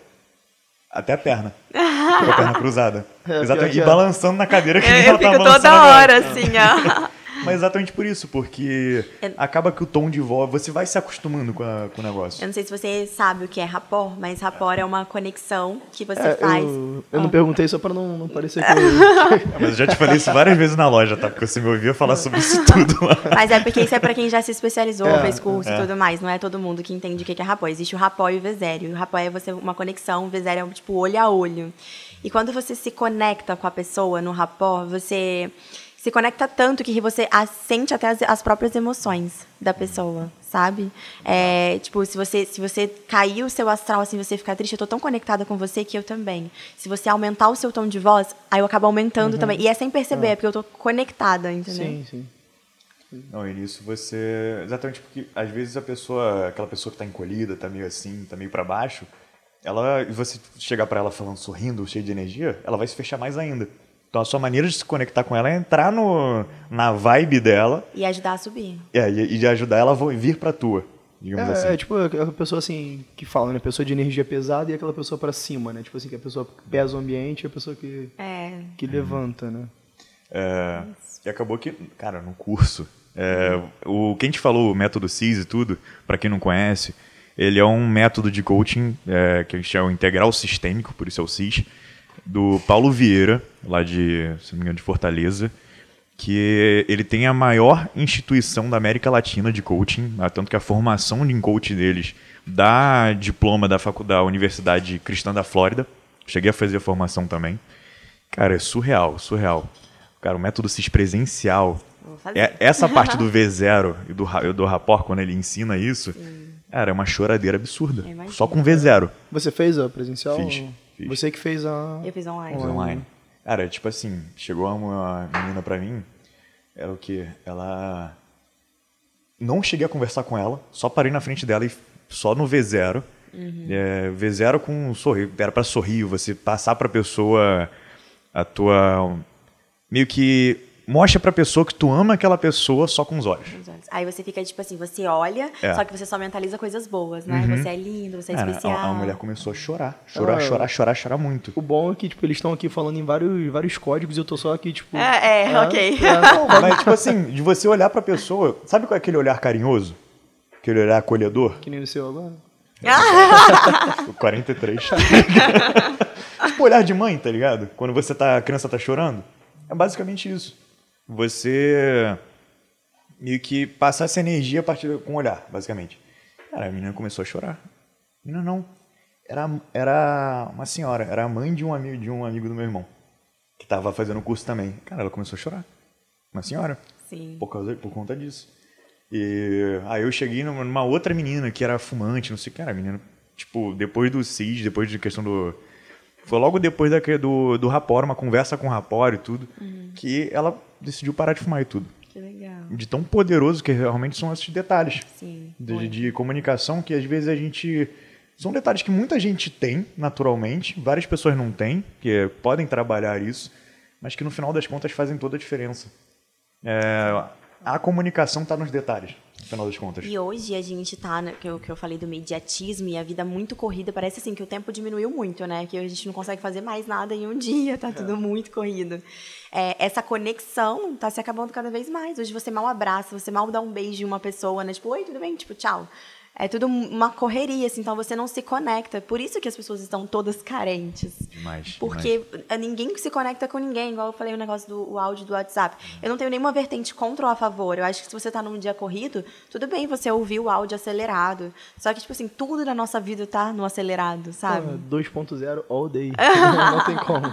Até a perna. Com a perna cruzada. É, exatamente. E é. balançando na cadeira que Eu, nem eu ela tá fico toda agora. hora assim, ó. Mas exatamente por isso, porque É- acaba que o tom de voz, você vai se acostumando com, a- com o negócio. Eu não sei se você sabe o que é rapport, mas rapport é uma conexão que você é, faz. eu, eu não Ah. perguntei só pra não, não parecer que eu... Mas eu já te falei isso várias vezes na loja, tá? Porque você me ouvia falar sobre isso tudo lá. Mas é porque isso é pra quem já se especializou, É, fez curso é. e tudo mais. Não é todo mundo que entende o que é rapport. Existe o rapport e o vesério. O rapport é você uma conexão, o vesério é tipo olho a olho. E quando você se conecta com a pessoa no rapport, você se conecta tanto que você sente até as, as próprias emoções da pessoa, sabe? É, tipo, se você, se você cair o seu astral, assim, você ficar triste, eu tô tão conectada com você que eu também. Se você aumentar o seu tom de voz, aí eu acabo aumentando também. E é sem perceber, é porque eu tô conectada, entendeu? Sim, sim. Não, e nisso você. Exatamente porque às vezes a pessoa, aquela pessoa que tá encolhida, tá meio assim, tá meio pra baixo, ela. E você chegar pra ela falando, sorrindo, cheio de energia, ela vai se fechar mais ainda. Então a sua maneira de se conectar com ela é entrar no, na vibe dela E ajudar a subir. é, e, e de ajudar ela a vir pra tua, digamos É, assim. é, tipo aquela pessoa assim que fala, né? Pessoa de energia pesada e aquela pessoa pra cima, né? Tipo assim, que a pessoa que pesa o ambiente e a pessoa que, É. que levanta, né? É, e acabou que, cara, no curso, é, o quem te falou o método CIS e tudo, para quem não conhece, ele é um método de coaching é, que a gente chama integral sistêmico, por isso é o CIS, do Paulo Vieira, lá de, se não me engano, de Fortaleza, que ele tem a maior instituição da América Latina de coaching, né, tanto que a formação de coaching deles dá diploma da, facu- da Universidade Cristã da Flórida. Cheguei a fazer a formação também. Cara, é surreal, surreal. Cara, o método CIS presencial. É, essa parte do V0 e do, do rapport, quando ele ensina isso, cara, é uma choradeira absurda. Só com V0. Você fez a presencial? Fiz, fiz. Você que fez a. Eu fiz online. Fiz online. Cara, tipo assim, chegou uma menina pra mim, era o quê? Ela. Não cheguei a conversar com ela, só parei na frente dela e só no V0. É, V0 com um sorriso. Era pra sorrir, você passar pra pessoa a tua. Meio que. Mostra pra pessoa que tu ama aquela pessoa só com os olhos. Os olhos. Aí você fica tipo assim, você olha, É. Uhum. só que você só mentaliza coisas boas, né? Você é lindo, você é Cara, especial. a, a mulher começou a chorar. Chorar, Ah. chorar, chorar, chorar muito. O bom é que, tipo, eles estão aqui falando em vários, vários códigos e eu tô só aqui, tipo. É, é, ok. Não, mas tipo assim, de você olhar pra pessoa. Sabe qual é aquele olhar carinhoso? Aquele olhar acolhedor? Que nem o seu agora. O 43. tipo olhar de mãe, tá ligado? Quando você tá, a criança tá chorando. É basicamente isso. Você meio que passar essa energia a partir com o olhar, basicamente. Cara, a menina começou a chorar. Menina não. Era, era uma senhora, era a mãe de um amigo, de um amigo do meu irmão, que tava fazendo o curso também. Cara, ela começou a chorar. Uma senhora. Sim. Por, causa, por conta disso. E aí eu cheguei numa outra menina que era fumante, não sei o que, era a menina, tipo, depois do CIS, depois de questão do. Foi logo depois da, do, do Rapor, uma conversa com o Rapor e tudo, que ela decidiu parar de fumar e tudo. Que legal. De tão poderoso que realmente são esses detalhes Sim. de, de comunicação que às vezes a gente. São detalhes que muita gente tem, naturalmente, várias pessoas não têm, que podem trabalhar isso, mas que no final das contas fazem toda a diferença. É, a comunicação está nos detalhes, no final das contas. E hoje a gente tá, né, que eu, que eu falei do imediatismo e a vida muito corrida, parece assim que o tempo diminuiu muito, né? Que a gente não consegue fazer mais nada em um dia, tá tudo muito corrido. É, essa conexão tá se acabando cada vez mais. Hoje você mal abraça, você mal dá um beijo em uma pessoa, né? Tipo, oi, tudo bem? Tipo, tchau. É tudo uma correria, assim, então você não se conecta. Por isso que as pessoas estão todas carentes. Demais, Porque ninguém se conecta com ninguém, igual eu falei o negócio do o áudio do WhatsApp. Eu não tenho nenhuma vertente contra ou a favor. Eu acho que se você tá num dia corrido, tudo bem você ouvir o áudio acelerado. Só que, tipo assim, tudo na nossa vida tá no acelerado, sabe? Ah, 2.0 all day. não tem como.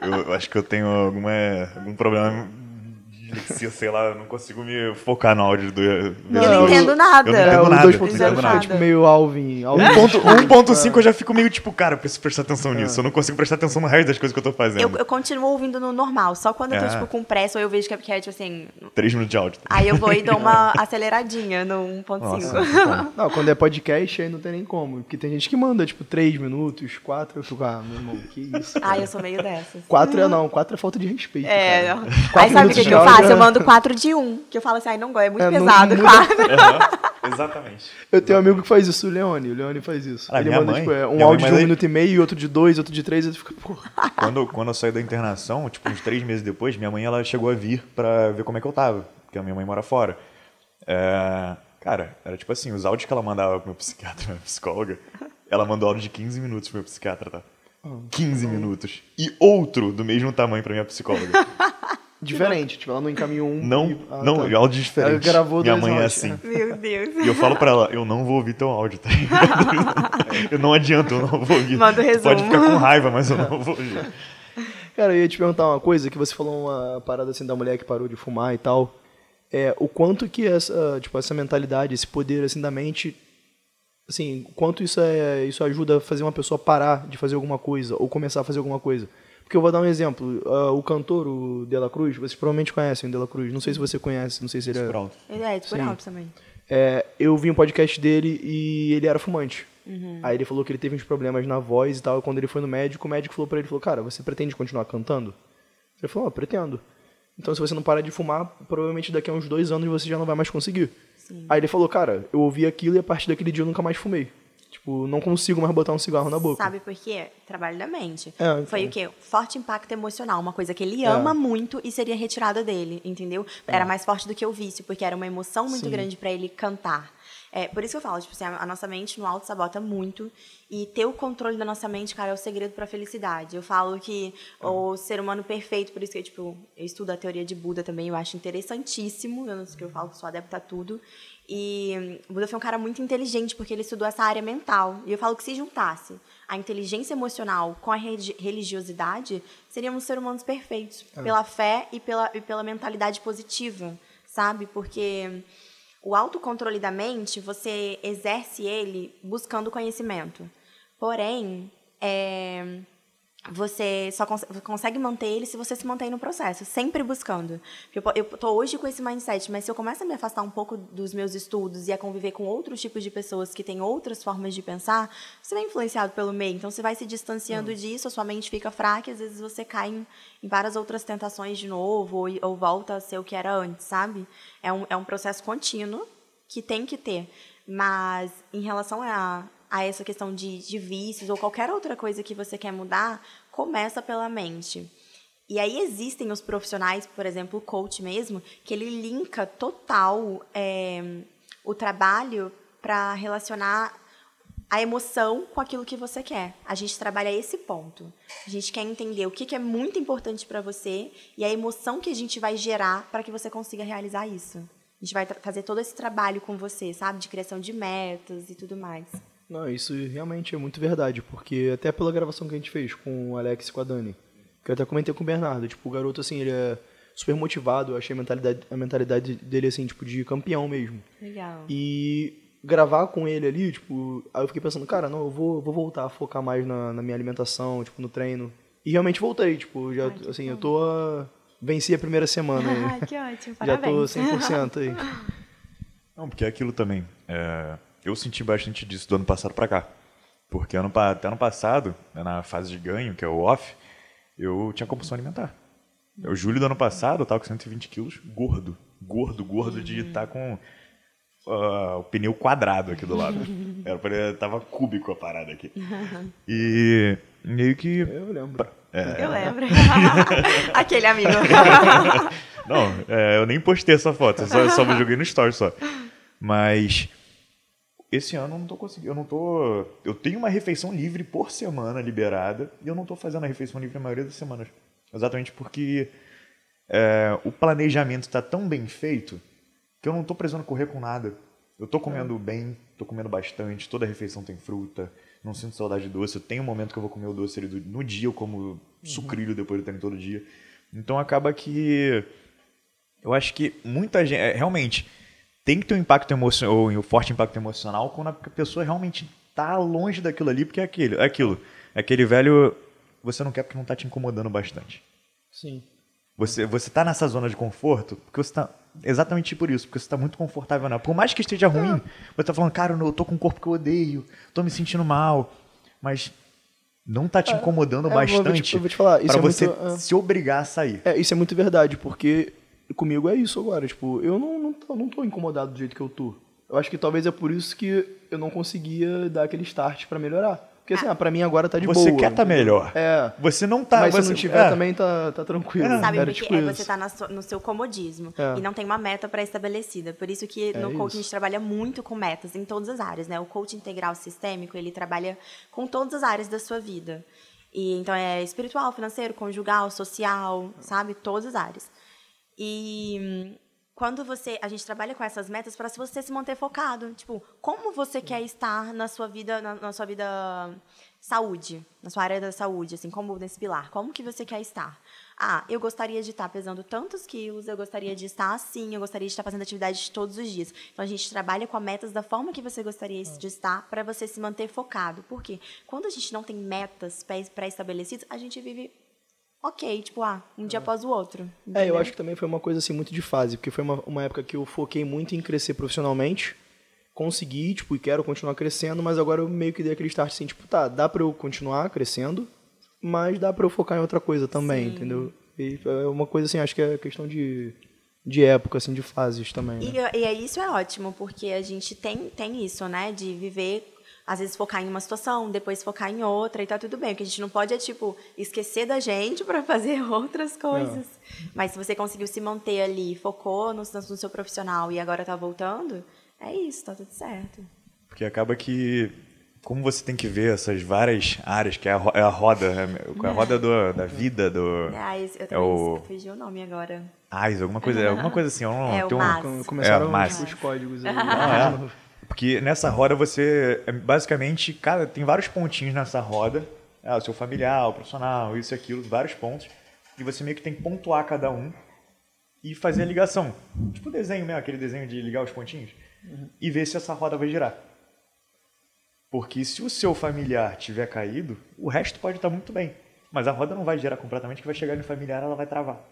Eu, eu acho que eu tenho alguma, algum problema dislexia, sei lá, eu não consigo me focar no áudio do. eu não entendo nada. Eu não É, entendo o nada. 2.0 não fica entendo nada. tipo meio Alvin. Alvin 1.5 eu já fico meio tipo, cara, eu preciso prestar atenção nisso. Eu não consigo prestar atenção no resto das coisas que eu tô fazendo. Eu, eu continuo ouvindo no normal. Só quando eu tô, É. tipo, com pressa ou eu vejo que é, que é tipo assim. Três minutos de áudio. Aí eu vou e dou uma aceleradinha no 1.5. Nossa. Não, quando é podcast aí não tem nem como. Porque tem gente que manda, tipo, 3 minutos, 4, eu fico, ah, meu irmão, que isso. Ai, eu sou meio dessas. 4 é não, 4 é falta de respeito. É, cara. não. Aí sabe o que, que eu faço? É- Eu mando 4 de 1. Que eu falo assim, ai, não gosto, é muito É, pesado. não- 4. Exatamente. Eu tenho um amigo que faz isso, o Leone. O Leone faz isso. Ah, Ele minha manda, mãe? tipo, é, um áudio de um aí- minuto e meio, outro de dois, outro de três, e tu fica, porra. Quando, quando eu saí da internação, tipo, uns três meses depois, minha mãe ela chegou a vir pra ver como é que eu tava. Porque a minha mãe mora fora. É, cara, era tipo assim, os áudios que ela mandava pro meu psiquiatra, minha psicóloga, ela mandou áudio de 15 minutos pro meu psiquiatra, tá? 15 minutos. E outro do mesmo tamanho pra minha psicóloga. Diferente, tipo, ela não encaminhou um. Não, e- ah, não, tá. áudio diferente. Ela gravou minha mãe é assim. Meu Deus. E eu falo pra ela, eu não vou ouvir teu áudio, tá ligado? eu não adianta, eu não vou ouvir. Manda o Tu Pode resumo. ficar com raiva, mas eu não vou ouvir. Cara, eu ia te perguntar uma coisa, que você falou uma parada assim da mulher que parou de fumar e tal. É, o quanto que essa, tipo, essa mentalidade, esse poder assim da mente, assim, o quanto isso é, isso ajuda a fazer uma pessoa parar de fazer alguma coisa ou começar a fazer alguma coisa. Porque eu vou dar um exemplo, ah, o cantor, o De La Cruz, vocês provavelmente conhecem o De La Cruz, não sei se você conhece, não sei se ele é... Pronto. Ele é, Sim. alto também. É, eu vi um podcast dele e ele era fumante. Uhum. Aí ele falou que ele teve uns problemas na voz e tal. E quando ele foi no médico, o médico falou pra ele, falou, cara, você pretende continuar cantando? Ele falou, ah, pretendo. Então se você não parar de fumar, provavelmente daqui a uns dois anos você já não vai mais conseguir. Aí ele falou, cara, eu ouvi aquilo e a partir daquele dia eu nunca mais fumei. Tipo, não consigo mais botar um cigarro na boca. Sabe por quê? Trabalho da mente. É, então. Foi o quê? Forte impacto emocional. Uma coisa que ele ama muito e seria retirada dele, entendeu? Era mais forte do que o vício, porque era uma emoção muito Sim. grande pra ele cantar. É, por isso que eu falo, tipo assim, a nossa mente no alto sabota muito. E ter o controle da nossa mente, cara, é o segredo pra felicidade. Eu falo que o ser humano perfeito, por isso que tipo, eu estudo a teoria de Buda também, eu acho interessantíssimo. Eu não sei o que eu falo, sou adepta a tudo. E hum, o Buda foi um cara muito inteligente, porque ele estudou essa área mental. E eu falo que se juntasse a inteligência emocional com a religi- religiosidade, seríamos seres humanos perfeitos. Pela fé e pela, e pela mentalidade positiva, sabe? Porque o autocontrole da mente, você exerce ele buscando conhecimento. Porém, é, você só cons- consegue manter ele se você se mantém no processo, sempre buscando. Eu, po- eu tô hoje com esse mindset, mas se eu começo a me afastar um pouco dos meus estudos e a conviver com outros tipos de pessoas que têm outras formas de pensar, você vai influenciado pelo meio. Então você vai se distanciando disso, a sua mente fica fraca e às vezes você cai em, em várias outras tentações de novo ou, ou volta a ser o que era antes, sabe? É um, é um processo contínuo que tem que ter. Mas em relação a, a essa questão de, de vícios ou qualquer outra coisa que você quer mudar, começa pela mente. E aí existem os profissionais, por exemplo, o coach mesmo, que ele linka total é, o trabalho para relacionar a emoção com aquilo que você quer. A gente trabalha esse ponto. A gente quer entender o que, que é muito importante para você e a emoção que a gente vai gerar para que você consiga realizar isso. A gente vai fazer todo esse trabalho com você, sabe? De criação de metas e tudo mais. Não, isso realmente é muito verdade, porque até pela gravação que a gente fez com o Alex e com a Dani, que eu até comentei com o Bernardo, tipo, o garoto, assim, ele é super motivado, eu achei a mentalidade, a mentalidade dele, assim, tipo, de campeão mesmo. Legal. E gravar com ele ali, tipo, aí eu fiquei pensando, cara, não, eu vou, vou voltar a focar mais na, na minha alimentação, tipo, no treino. E realmente voltei, tipo, já, Ai, assim, bom. eu tô a... Venci a primeira semana. Ah, que ótimo, já tô parabéns. 100% aí. Não, porque é aquilo também. é, eu senti bastante disso do ano passado pra cá. Porque ano, até ano passado, né, na fase de ganho, que é o off, eu tinha compulsão alimentar. Eu, julho do ano passado, eu tava com 120 quilos, gordo. Gordo, gordo de estar com ah, o pneu quadrado aqui do lado. Era, tava cúbico a parada aqui. E meio que... Eu lembro. Eu lembro. Aquele amigo. Não, é, eu nem postei essa foto, eu só, só joguei no story só. Mas esse ano eu não tô conseguindo, eu não tô, eu tenho uma refeição livre por semana liberada e eu não tô fazendo a refeição livre a maioria das semanas. Exatamente porque é, o planejamento está tão bem feito que eu não tô precisando correr com nada. Eu tô comendo bem, tô comendo bastante, toda refeição tem fruta, não sinto saudade de doce. Eu tenho um momento que eu vou comer o doce ali no dia, eu como sucrilho depois do treino todo dia. Então acaba que eu acho que muita gente, é, realmente, tem que ter um impacto emocional, ou um forte impacto emocional quando a pessoa realmente tá longe daquilo ali, porque é aquilo, é aquilo. É aquele velho, você não quer porque não tá te incomodando bastante. Sim. Você, você tá nessa zona de conforto porque você tá. Exatamente por isso, porque você tá muito confortável na. Por mais que esteja ruim, você tá falando, cara, eu tô com um corpo que eu odeio, tô me sentindo mal. Mas não tá te incomodando é, vou te- bastante pra é você muito, é. se obrigar a sair. É, isso é muito verdade, porque comigo é isso agora. Tipo, eu não, não, tô, não tô incomodado do jeito que eu tô. Eu acho que talvez é por isso que eu não conseguia dar aquele start pra melhorar. Porque assim, ah, pra mim agora tá de você boa. quer tá melhor. É. Você não tá. Mas você, se não tiver é. também tá, tá tranquilo. Sabe, Era porque tipo é, isso. você tá no seu comodismo É. e não tem uma meta pré-estabelecida. Por isso que no É coaching isso. a gente trabalha muito com metas em todas as áreas, né? O coaching integral sistêmico, ele trabalha com todas as áreas da sua vida. E então é espiritual, financeiro, conjugal, social, sabe? Todas as áreas. E quando você, a gente trabalha com essas metas para você se manter focado, tipo, como você quer estar na sua vida, na, na sua vida saúde, na sua área da saúde, assim, como nesse pilar, como que você quer estar? Ah, eu gostaria de estar pesando tantos quilos, eu gostaria de estar assim, eu gostaria de estar fazendo atividades todos os dias. Então a gente trabalha com metas da forma que você gostaria de estar para você se manter focado. Por quê? Quando a gente não tem metas pré- pré-estabelecidas, a gente vive ok, tipo, ah, um dia após o outro. É, eu entendeu? acho que também foi uma coisa assim muito de fase, porque foi uma, uma época que eu foquei muito em crescer profissionalmente, consegui, tipo, e quero continuar crescendo, mas agora eu meio que dei aquele start assim, tipo, tá, dá pra eu continuar crescendo, mas dá pra eu focar em outra coisa também, Sim. entendeu? E é uma coisa assim, acho que é questão de, de época, assim, de fases também. né? E, e é- isso é ótimo, porque a gente tem, tem isso, né? De viver, às vezes focar em uma situação, depois focar em outra, e tá tudo bem. O que a gente não pode é, tipo, esquecer da gente para fazer outras coisas. Mas se você conseguiu se manter ali, focou no, no seu profissional e agora tá voltando, é isso, tá tudo certo. Porque acaba que, como você tem que ver essas várias áreas, que é a, ro- é a roda, é a roda do- da vida, do. Esse- eu É também o- fugi o nome agora. AIS, alguma coisa, alguma coisa assim. Eu não, É, o tem um- Começaram É, mas- os códigos aí. Ah, é. Porque nessa roda você, é, basicamente, cara, tem vários pontinhos nessa roda. Ah, o seu familiar, o profissional, isso e aquilo, vários pontos. E você meio que tem que pontuar cada um e fazer a ligação. Tipo desenho mesmo, aquele desenho de ligar os pontinhos. E ver se essa roda vai girar. Porque se o seu familiar tiver caído, o resto pode estar muito bem. Mas a roda não vai girar completamente, que vai chegar no familiar ela vai travar.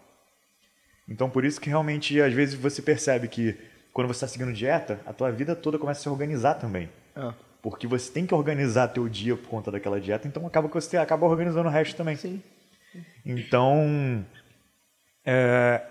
Então por isso que realmente às vezes você percebe que quando você está seguindo dieta, a tua vida toda começa a se organizar também. Ah, Porque você tem que organizar teu dia por conta daquela dieta, então acaba que você acaba organizando o resto também. sim. Então, é,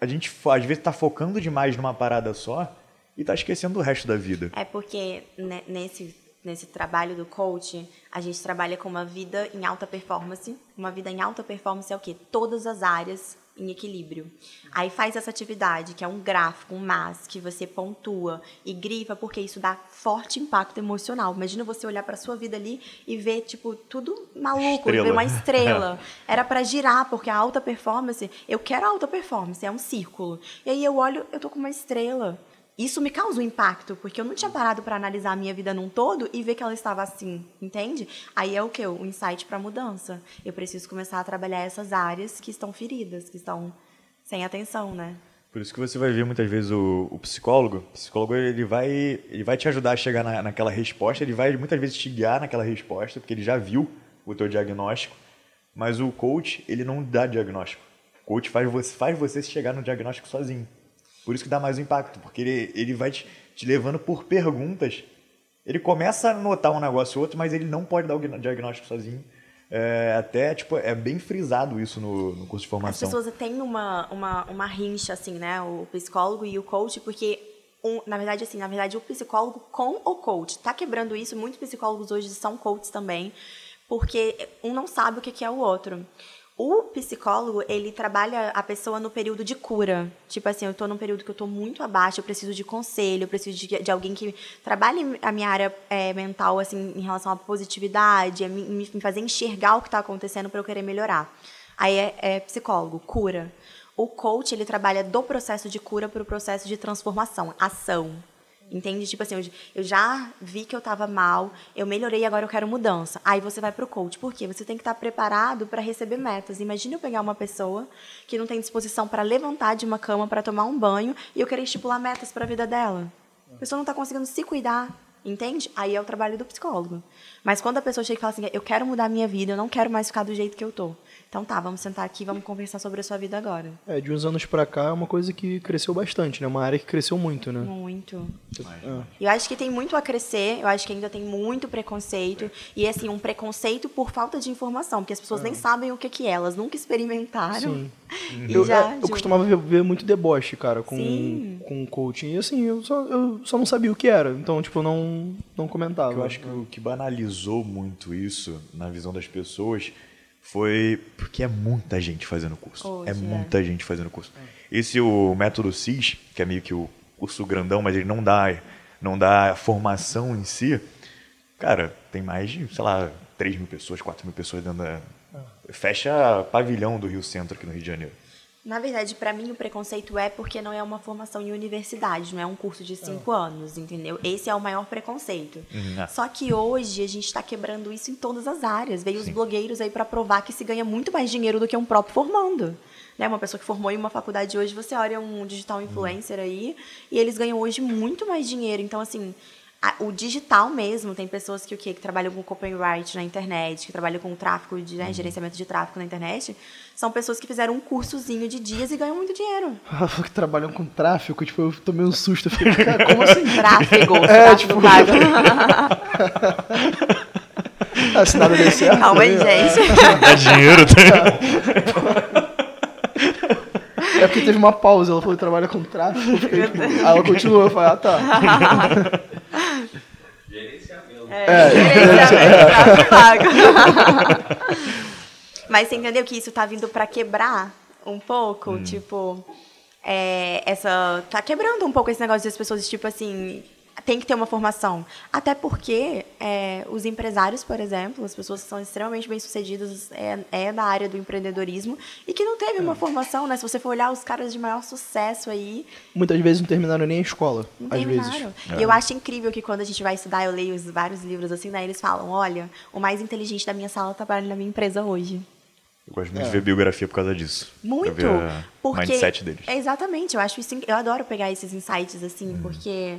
a gente às vezes está focando demais numa parada só e está esquecendo do resto da vida. É porque né, nesse, nesse trabalho do coach, a gente trabalha com uma vida em alta performance. Uma vida em alta performance é o quê? Todas as áreas em equilíbrio. Aí faz essa atividade, que é um gráfico, um mas, que você pontua e grifa, porque isso dá forte impacto emocional. Imagina você olhar para sua vida ali e ver, tipo, tudo maluco, Estrela. ver uma estrela. Era para girar, porque a alta performance, eu quero a alta performance, é um círculo. E aí eu olho, eu tô com uma estrela. Isso me causa um impacto, porque eu não tinha parado para analisar a minha vida num todo e ver que ela estava assim, entende? Aí é o que? O insight para mudança. Eu preciso começar a trabalhar essas áreas que estão feridas, que estão sem atenção, né? Por isso que você vai ver muitas vezes o, o psicólogo. O psicólogo ele vai, ele vai te ajudar a chegar na, naquela resposta, ele vai muitas vezes te guiar naquela resposta, porque ele já viu o teu diagnóstico. Mas o coach, ele não dá diagnóstico. O coach faz você, faz você chegar no diagnóstico sozinho. Por isso que dá mais um impacto, porque ele, ele vai te, te levando por perguntas. Ele começa a notar um negócio ou outro, mas ele não pode dar o diagnóstico sozinho. É, até, tipo, é bem frisado isso no, no curso de As formação. pessoas têm uma, uma, uma rincha, assim, né? O psicólogo e o coach, porque, um, na verdade, assim, na verdade, o psicólogo com o coach. Tá quebrando isso, muitos psicólogos hoje são coaches também, porque um não sabe o que que é o outro. O psicólogo, ele trabalha a pessoa no período de cura. Tipo assim, eu tô num período que eu tô muito abaixo, eu preciso de conselho, eu preciso de, de alguém que trabalhe a minha área é, mental, assim, em relação à positividade, a me, me fazer enxergar o que tá acontecendo para eu querer melhorar. Aí é, é psicólogo, cura. O coach, ele trabalha do processo de cura para o processo de transformação, ação. Entende? Tipo assim, eu, já vi que eu estava mal, eu melhorei, agora eu quero mudança. Aí você vai pro coach. Por quê? Você tem que estar preparado para receber metas. Imagina eu pegar uma pessoa que não tem disposição para levantar de uma cama para tomar um banho e eu querer estipular metas para a vida dela. A pessoa não está conseguindo se cuidar. Entende? Aí é o trabalho do psicólogo. Mas quando a pessoa chega e fala assim, eu quero mudar a minha vida, eu não quero mais ficar do jeito que eu tô. Então tá, vamos sentar aqui, vamos conversar sobre a sua vida agora. É, de uns anos pra cá é uma coisa que cresceu bastante, né? Uma área que cresceu muito, né? Muito. É. Eu acho que tem muito a crescer, eu acho que ainda tem muito preconceito. E, assim, um preconceito por falta de informação, porque as pessoas nem sabem o que, que é, elas nunca experimentaram. Sim. Eu, já, é, eu costumava ver, ver muito deboche, cara, com, Sim. com coaching. E assim, eu só, eu só não sabia o que era. Então, tipo, eu não, não comentava. Eu acho que o que banalizou muito isso na visão das pessoas foi porque é muita gente fazendo curso. Hoje, é é. muita gente fazendo curso. Esse o método CIS, que é meio que o curso grandão, mas ele não dá, não dá formação em si. Cara, tem mais de, sei lá, 3 mil pessoas, 4 mil pessoas dentro da. Fecha pavilhão do Rio Centro aqui no Rio de Janeiro. Na verdade, para mim, o preconceito é porque não é uma formação em universidade, não é um curso de cinco anos, entendeu? Esse é o maior preconceito. Uhum, é. Só que hoje a gente está quebrando isso em todas as áreas. Veio os blogueiros aí para provar que se ganha muito mais dinheiro do que um próprio formando. Né? Uma pessoa que formou em uma faculdade hoje, você olha um digital influencer aí, e eles ganham hoje muito mais dinheiro. Então, assim, o digital mesmo, tem pessoas que o quê? Que trabalham com copyright na internet, que trabalham com tráfego, de, né, gerenciamento de tráfego na internet. São pessoas que fizeram um cursozinho de dias e ganham muito dinheiro. Ela falou que trabalham com tráfico, tipo, eu tomei um susto. Eu fiquei, cara, como assim? Tráfego, É, tráfego tipo- pago. Ah, se nada der certo. Calma aí, gente. Dá dinheiro, tá? É porque teve uma pausa, ela falou que trabalha com tráfico. Fiquei, tipo, aí ela continuou, eu falei, ah, tá. Gerenciamento. É, gerenciamento, tráfego pago. Mas você entendeu que isso tá vindo para quebrar um pouco, tipo, é, essa tá quebrando um pouco esse negócio de as pessoas tipo assim tem que ter uma formação, até porque é, os empresários, por exemplo, as pessoas que são extremamente bem sucedidas é, é da área do empreendedorismo e que não teve uma formação, né? Se você for olhar os caras de maior sucesso aí, Muitas vezes não terminaram nem a escola. não às terminaram. vezes. E eu acho incrível que quando a gente vai estudar, eu leio os vários livros assim, né? Eles falam, olha, o mais inteligente da minha sala trabalha na minha empresa hoje. Eu gosto muito de ver biografia por causa disso. Muito. Pra ver a porque mindset deles. Exatamente, eu acho isso, eu adoro pegar esses insights assim, porque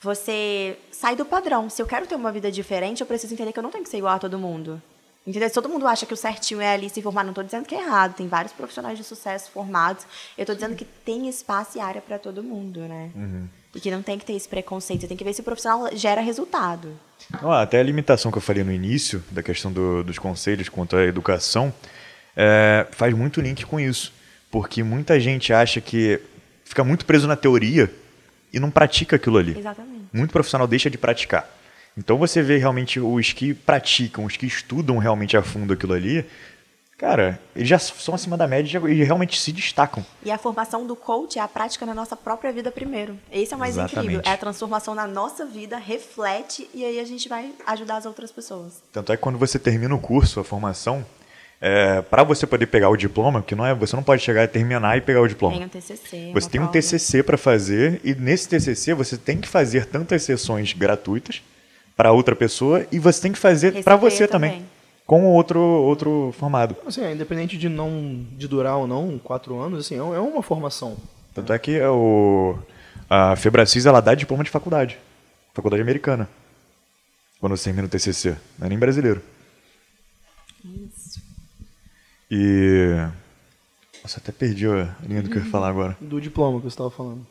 você sai do padrão. Se eu quero ter uma vida diferente, eu preciso entender que eu não tenho que ser igual a todo mundo. Entendeu? Se todo mundo acha que o certinho é ali se formar, não estou dizendo que é errado. Tem vários profissionais de sucesso formados. Eu estou dizendo que tem espaço e área para todo mundo, né? Uhum. E que não tem que ter esse preconceito. Você tem que ver se o profissional gera resultado. Não, até a limitação que eu falei no início, da questão do- dos conselhos quanto à educação, é, faz muito link com isso. Porque muita gente acha que fica muito preso na teoria e não pratica aquilo ali. Exatamente. Muito profissional deixa de praticar. Então você vê realmente os que praticam, os que estudam realmente a fundo aquilo ali, cara, eles já são acima da média e realmente se destacam. E a formação do coach é a prática na nossa própria vida primeiro. Esse é o mais Exatamente. incrível. É a transformação na nossa vida, reflete e aí a gente vai ajudar as outras pessoas. Tanto é que quando você termina o curso, a formação, é, para você poder pegar o diploma, que não é, você não pode chegar a terminar e pegar o diploma. Tem um TCC. Você tem um prova. TCC para fazer e nesse TCC você tem que fazer tantas sessões gratuitas para outra pessoa e você tem que fazer para você também, também. com outro outro formado. Assim, é, independente de não de durar ou não quatro anos, assim, é é uma formação. Tanto é que é o a Febracis ela dá diploma de faculdade, faculdade americana. Quando você termina o TCC, não é nem brasileiro. E nossa, até perdi a linha do que eu ia falar agora. Do diploma que você estava falando.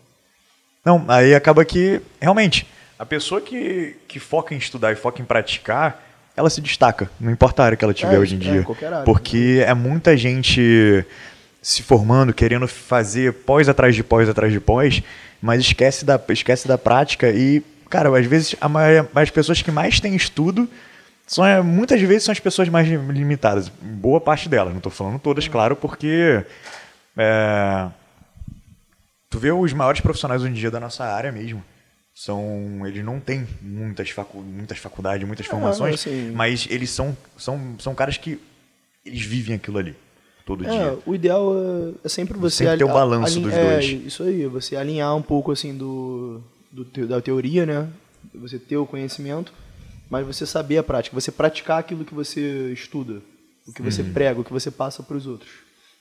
Não, aí acaba que, realmente, a pessoa que, que foca em estudar e foca em praticar, ela se destaca, não importa a área que ela tiver É, hoje em é, dia. qualquer área. Porque é muita gente se formando, querendo fazer pós atrás de pós atrás de pós, mas esquece da, esquece da prática e, cara, às vezes a maioria- as pessoas que mais têm estudo são, é, muitas vezes são as pessoas mais limitadas. Boa parte delas, não estou falando todas, claro, porque é, tu vê os maiores profissionais hoje em dia da nossa área mesmo. São, eles não têm muitas, facu, muitas faculdades, muitas formações, assim- mas eles são, são, são caras que eles vivem aquilo ali todo É, dia. o ideal é, é sempre você Sempre ter o balanço alin- dos é, dois. Isso aí, você alinhar um pouco assim do, do da teoria, né? Você ter o conhecimento, mas você saber a prática, você praticar aquilo que você estuda, o que você prega, o que você passa para os outros.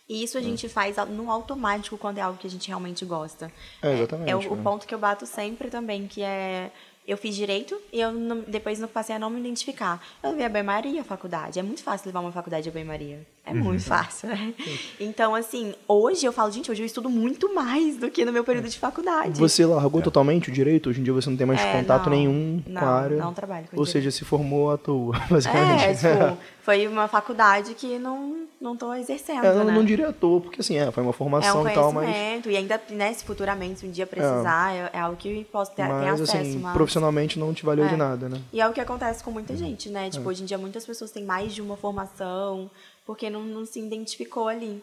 E isso a gente faz no automático quando é algo que a gente realmente gosta. É, exatamente, É, o, o né? ponto que eu bato sempre também, que é. Eu fiz direito e eu não- depois não passei a não me identificar. Eu levei a banho-maria a faculdade. É muito fácil levar uma faculdade a banho-maria. É Uhum. muito fácil, né? Então, assim, hoje eu falo, gente, hoje eu estudo muito mais do que no meu período de faculdade. Você largou totalmente o direito? Hoje em dia você não tem mais É, contato não, nenhum não, com a área? não trabalho com Ou direito. seja, se formou à toa, basicamente. É, tipo, foi uma faculdade que não, não tô exercendo, É, não, né? não diria à toa, porque assim, é, foi uma É formação um e tal, mas, conhecimento, e ainda, né, se futuramente um dia precisar, é, é algo que posso ter, ter mas acesso. assim, mas... profissionalmente não te valeu de É. nada, né? E é o que acontece com muita gente, né? É. Tipo, hoje em dia muitas pessoas têm mais de uma formação, porque não, não se identificou ali.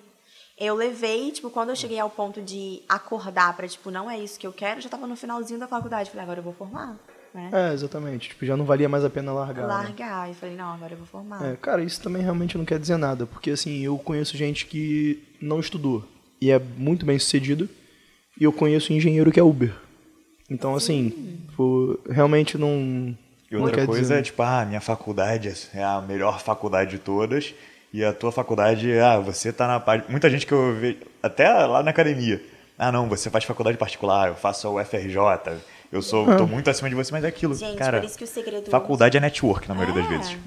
Eu levei, tipo, quando eu cheguei ao ponto de acordar pra, tipo, não é isso que eu quero, já tava no finalzinho da faculdade. Falei, agora eu vou formar, né? É, exatamente. Tipo, já não valia mais a pena largar. né? Largar. E falei, não, agora eu vou formar. É, cara, isso também realmente não quer dizer nada, porque assim, eu conheço gente que não estudou e é muito bem sucedido, e eu conheço engenheiro que é Uber. Então, assim, tipo, realmente não. E não outra quer coisa dizer- é tipo, ah, minha faculdade é a melhor faculdade de todas. E a tua faculdade, ah, você tá na parte. Muita gente que eu vejo, até lá na academia. Ah, não, você faz faculdade particular, eu faço o FRJ, eu sou, tô muito acima de você, mas é aquilo. Gente, cara, por isso que o segredo... faculdade é network na maioria das É. vezes.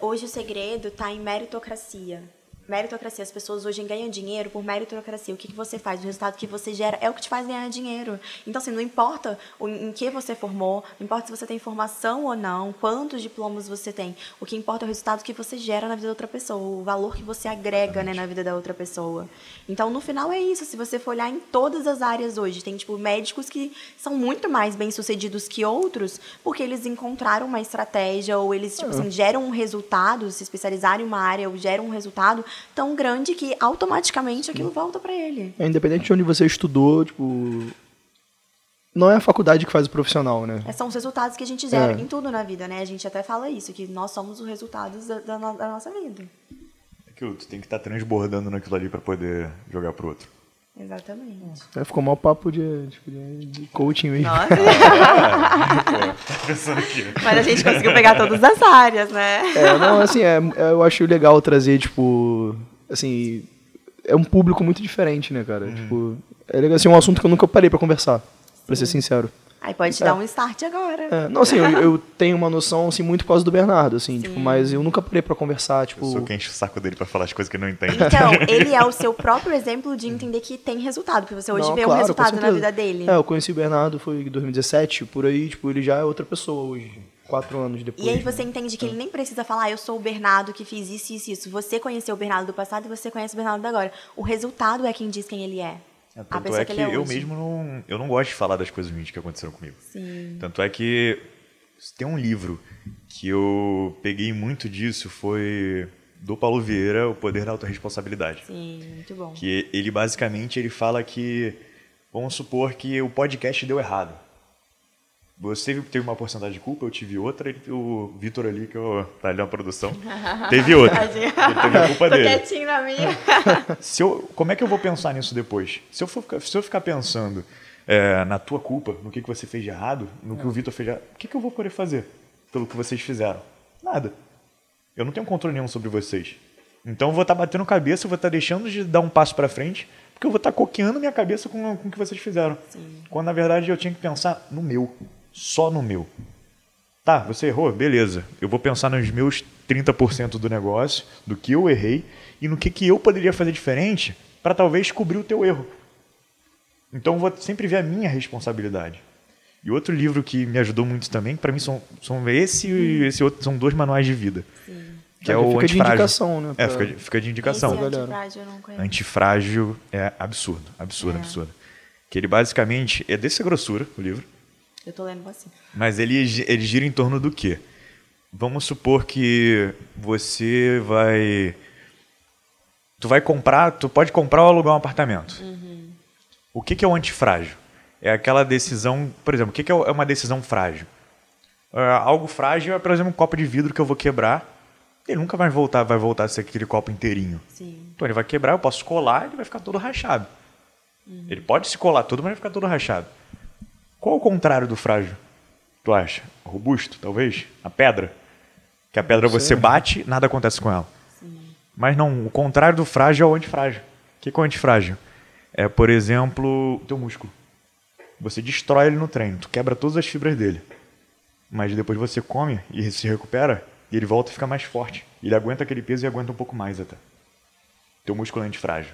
Hoje o segredo está em meritocracia. Meritocracia, as pessoas hoje ganham dinheiro por meritocracia. O que, que você faz, o resultado que você gera é o que te faz ganhar dinheiro. Então, assim, não importa em que você formou, não importa se você tem formação ou não, quantos diplomas você tem. O que importa é o resultado que você gera na vida da outra pessoa, o valor que você agrega né, na vida da outra pessoa. Então, no final é isso. Se você for olhar em todas as áreas hoje, tem, tipo, médicos que são muito mais bem-sucedidos que outros porque eles encontraram uma estratégia ou eles, tipo assim, geram um resultado, se especializarem em uma área ou geram um resultado tão grande que automaticamente aquilo volta para ele. É, independente de onde você estudou, tipo. Não é a faculdade que faz o profissional, né? É, São os resultados que a gente gera É. em tudo na vida, né? A gente até fala isso, que nós somos os resultados da, da no- da nossa vida. Aquilo, tu tem que estar transbordando naquilo ali pra poder jogar pro outro. Exatamente. É, ficou mal papo de, tipo, de, de coaching mesmo. Nossa, Pô, pensando aqui. mas a gente conseguiu pegar todas as áreas, né? É, não, assim, é, é, eu acho legal trazer, tipo, assim, é um público muito diferente, né, cara? Tipo, é legal, assim, um assunto que eu nunca parei pra conversar, pra ser sincero. Aí pode te dar um start agora. É, não, assim, eu, eu tenho uma noção, assim, muito por causa do Bernardo, assim, tipo, mas eu nunca parei pra conversar, tipo... Eu sou quem enche o saco dele pra falar as coisas que ele não entende. Então, ele é o seu próprio exemplo de entender que tem resultado, porque você hoje Não, vê um claro, com resultado na vida dele. É, eu conheci o Bernardo, foi em 2017, por aí, tipo, ele já é outra pessoa hoje, quatro anos depois. E aí né? você entende que ele nem precisa falar, ah, eu sou o Bernardo que fiz isso, isso, isso. Você conheceu o Bernardo do passado e você conhece o Bernardo do agora. O resultado é quem diz quem ele é. É, Tanto é que que é eu hoje. mesmo não, eu não gosto de falar das coisas ruins que aconteceram comigo. Sim. Tanto é que tem um livro que eu peguei muito disso, foi do Paulo Vieira, O Poder da Autoresponsabilidade. Sim, muito bom. Que ele basicamente ele fala que vamos supor que o podcast deu errado. Você teve uma porcentagem de culpa, eu tive outra, e o Vitor ali, que eu, tá ali na produção, teve outra. ele teve a culpa Tô dele. quietinho na minha. Se eu, como é que eu vou pensar nisso depois? Se eu, for, ficar- se eu ficar pensando é, na tua culpa, no que, que você fez de errado, no que o Vitor fez de errado, o que, que eu vou poder fazer pelo que vocês fizeram? Nada. Eu não tenho controle nenhum sobre vocês. Então eu vou estar batendo cabeça, eu vou estar deixando de dar um passo para frente, porque eu vou estar coqueando minha cabeça com, com o que vocês fizeram. Quando na verdade eu tinha que pensar no meu, só no meu. Tá, você errou? Beleza. Eu vou pensar nos meus 30% do negócio, do que eu errei e no que, que eu poderia fazer diferente para talvez cobrir o teu erro. Então eu vou sempre ver a minha responsabilidade. E outro livro que me ajudou muito também, para mim são, são esse e esse outro, são dois manuais de vida. Que é Já o fica de antifrágil. indicação, né, É, pra- fica, de- fica de indicação. Esse galera. antifrágil eu não conheço. Antifrágil é absurdo, absurdo, É. absurdo. Que ele basicamente é dessa grossura, o livro. Eu tô lendo assim. Mas ele, ele gira em torno do quê? Vamos supor que você vai. Tu vai comprar, tu pode comprar ou alugar um apartamento. O que, que é o antifrágil? É aquela decisão, por exemplo, o que, que é é uma decisão frágil? É, algo frágil é, por exemplo, um copo de vidro que eu vou quebrar. Ele nunca vai voltar, vai voltar a ser aquele copo inteirinho. Sim. Então ele vai quebrar, eu posso colar, ele vai ficar todo rachado. Ele pode se colar todo, mas vai ficar todo rachado. Qual o contrário do frágil? Tu acha? Robusto, talvez? A pedra? Que a pedra você bate, nada acontece com ela. Mas não, o contrário do frágil é o antifrágil. O que que é o antifrágil? É, por exemplo, o teu músculo. Você destrói ele no treino, tu quebra todas as fibras dele. Mas depois você come e se recupera, e ele volta e fica mais forte. Ele aguenta aquele peso e aguenta um pouco mais até. Teu músculo é antifrágil.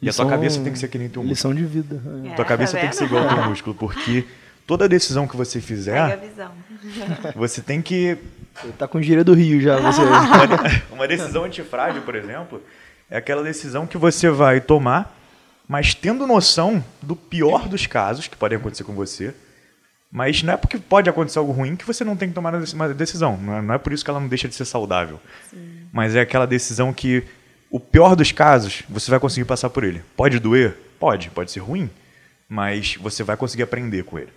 E a tua cabeça tem que ser que nem teu músculo. Lição de vida. é. Tua É, cabeça tá tem que ser igual ao teu músculo, porque toda decisão que você Pega a fizer, visão. você tem que. Você tá com gíria do Rio já, você. Uma decisão antifrágil, por exemplo, é aquela decisão que você vai tomar, mas tendo noção do pior dos casos que podem acontecer com você. Mas não é porque pode acontecer algo ruim que você não tem que tomar uma decisão. Não é, não é por isso que ela não deixa de ser saudável. Mas é aquela decisão que, o pior dos casos, você vai conseguir passar por ele. Pode doer? Pode. Pode ser ruim. Mas você vai conseguir aprender com ele.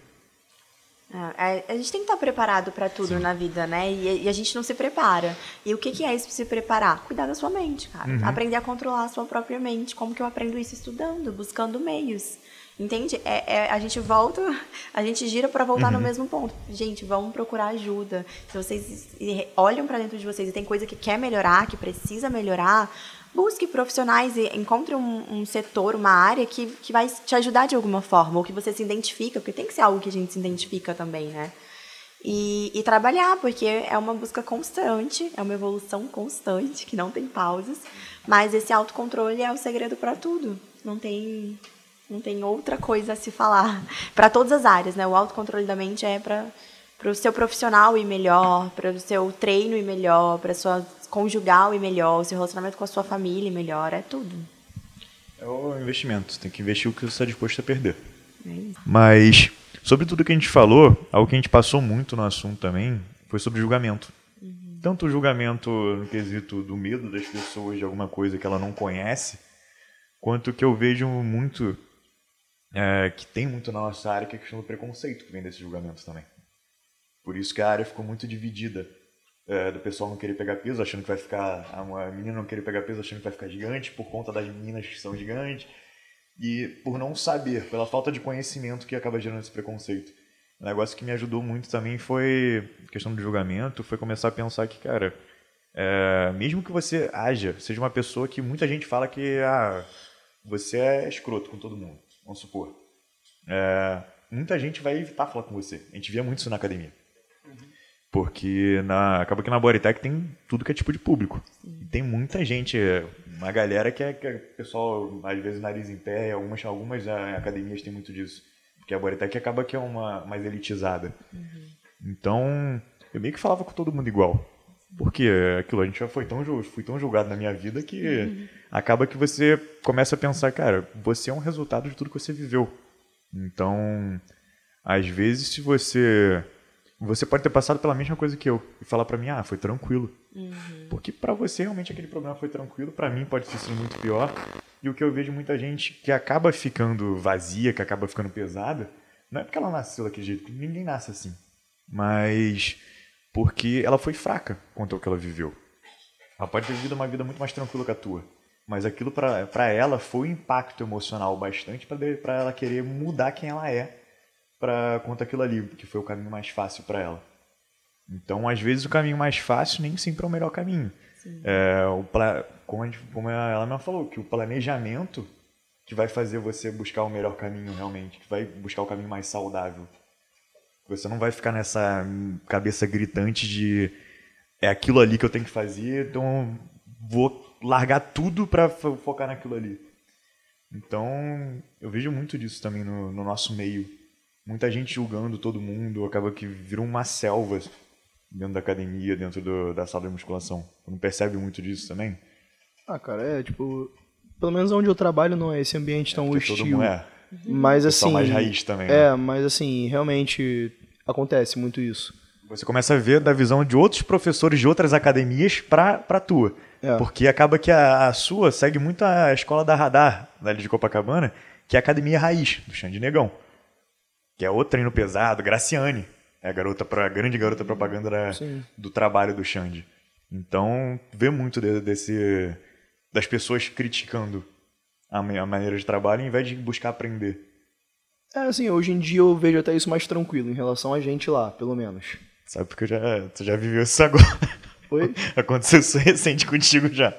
É, a gente tem que estar preparado para tudo na vida, né? E, e a gente não se prepara. E o que, que é isso se preparar? Cuidar da sua mente, cara. Uhum. Aprender a controlar a sua própria mente. Como que eu aprendo isso estudando, buscando meios. Entende? É, é- a gente volta, a gente gira para voltar Uhum. no mesmo ponto. Gente, vamos procurar ajuda. Se vocês olham para dentro de vocês e tem coisa que quer melhorar, que precisa melhorar, busque profissionais e encontre um, um setor, uma área que, que vai te ajudar de alguma forma, ou que você se identifica, porque tem que ser algo que a gente se identifica também, né? E, e trabalhar, porque é uma busca constante, é uma evolução constante, que não tem pausas, mas esse autocontrole é o segredo para tudo. Não tem, não tem outra coisa a se falar. Para todas as áreas, né? O autocontrole da mente é para para o seu profissional ir melhor, para o seu treino ir melhor, para sua conjugal ir melhor, o seu relacionamento com a sua família ir melhor, é tudo. É o investimento. Você tem que investir o que você está disposto a perder. É. Mas, sobre tudo que a gente falou, algo que a gente passou muito no assunto também foi sobre julgamento. Tanto o julgamento no quesito do medo das pessoas de alguma coisa que ela não conhece, quanto que eu vejo muito, é, que tem muito na nossa área, que é a questão do preconceito que vem desse julgamento também. Por isso que a área ficou muito dividida. é, do pessoal não querer pegar peso, achando que vai ficar. A menina não querer pegar peso, achando que vai ficar gigante, por conta das meninas que são gigantes. E por não saber, pela falta de conhecimento que acaba gerando esse preconceito. Um negócio que me ajudou muito também foi questão do julgamento, foi começar a pensar que, cara, é, mesmo que você haja, seja uma pessoa que muita gente fala que ah, você é escroto com todo mundo, vamos supor. É, muita gente vai evitar falar com você. A gente via muito isso na academia. Porque na, acaba que na Bodytech tem tudo que é tipo de público. E tem muita gente, uma galera que é, que é pessoal, às vezes, nariz em pé, algumas, algumas ah, academias têm muito disso. Porque a Bodytech acaba que é uma mais elitizada. Então, eu meio que falava com todo mundo igual. Porque aquilo, a gente já foi tão, fui tão julgado na minha vida que acaba que você começa a pensar, cara, você é um resultado de tudo que você viveu. Então, às vezes, se você. Você pode ter passado pela mesma coisa que eu e falar pra mim, ah, foi tranquilo. Uhum. Porque pra você realmente aquele programa foi tranquilo, pra mim pode ter sido muito pior. E o que eu vejo muita gente que acaba ficando vazia, que acaba ficando pesada, não é porque ela nasceu daquele jeito, ninguém nasce assim. Mas porque ela foi fraca quanto ao que ela viveu. Ela pode ter vivido uma vida muito mais tranquila que a tua. Mas aquilo pra ela foi um impacto emocional bastante pra ela querer mudar quem ela é pra conta aquilo ali, que foi o caminho mais fácil pra ela. Então, às vezes, o caminho mais fácil nem sempre é o melhor caminho. É, o pla- como, gente- como ela mesma falou, que o planejamento que vai fazer você buscar o melhor caminho realmente, que vai buscar o caminho mais saudável. Você não vai ficar nessa cabeça gritante de é aquilo ali que eu tenho que fazer, então vou largar tudo fo- focar naquilo ali. Então, eu vejo muito disso também no, no nosso meio. Muita gente julgando todo mundo, acaba que virou uma selva dentro da academia, dentro do- da sala de musculação. Não percebe muito disso também? Ah, cara, é tipo. Pelo menos onde eu trabalho não é esse ambiente tão Porque hostil. todo mundo é. Mas assim. mais raiz também. né? É, mas assim, realmente acontece muito isso. Você começa a ver da visão de outros professores de outras academias pra, pra tua. É. Porque acaba que a, a sua segue muito a escola da Radar, da de Copacabana, que é a academia raiz, do Xande Negão. Que é outro treino pesado, Graciane. É a garota pra, a grande garota propaganda da- do trabalho do Xande. Então, vê muito de- desse das pessoas criticando a, a maneira de trabalho, em vez de buscar aprender. É, assim, hoje em dia eu vejo até isso mais tranquilo em relação a gente lá, pelo menos. Sabe porque já, tu já viveu isso agora. Oi? Aconteceu isso recente contigo já.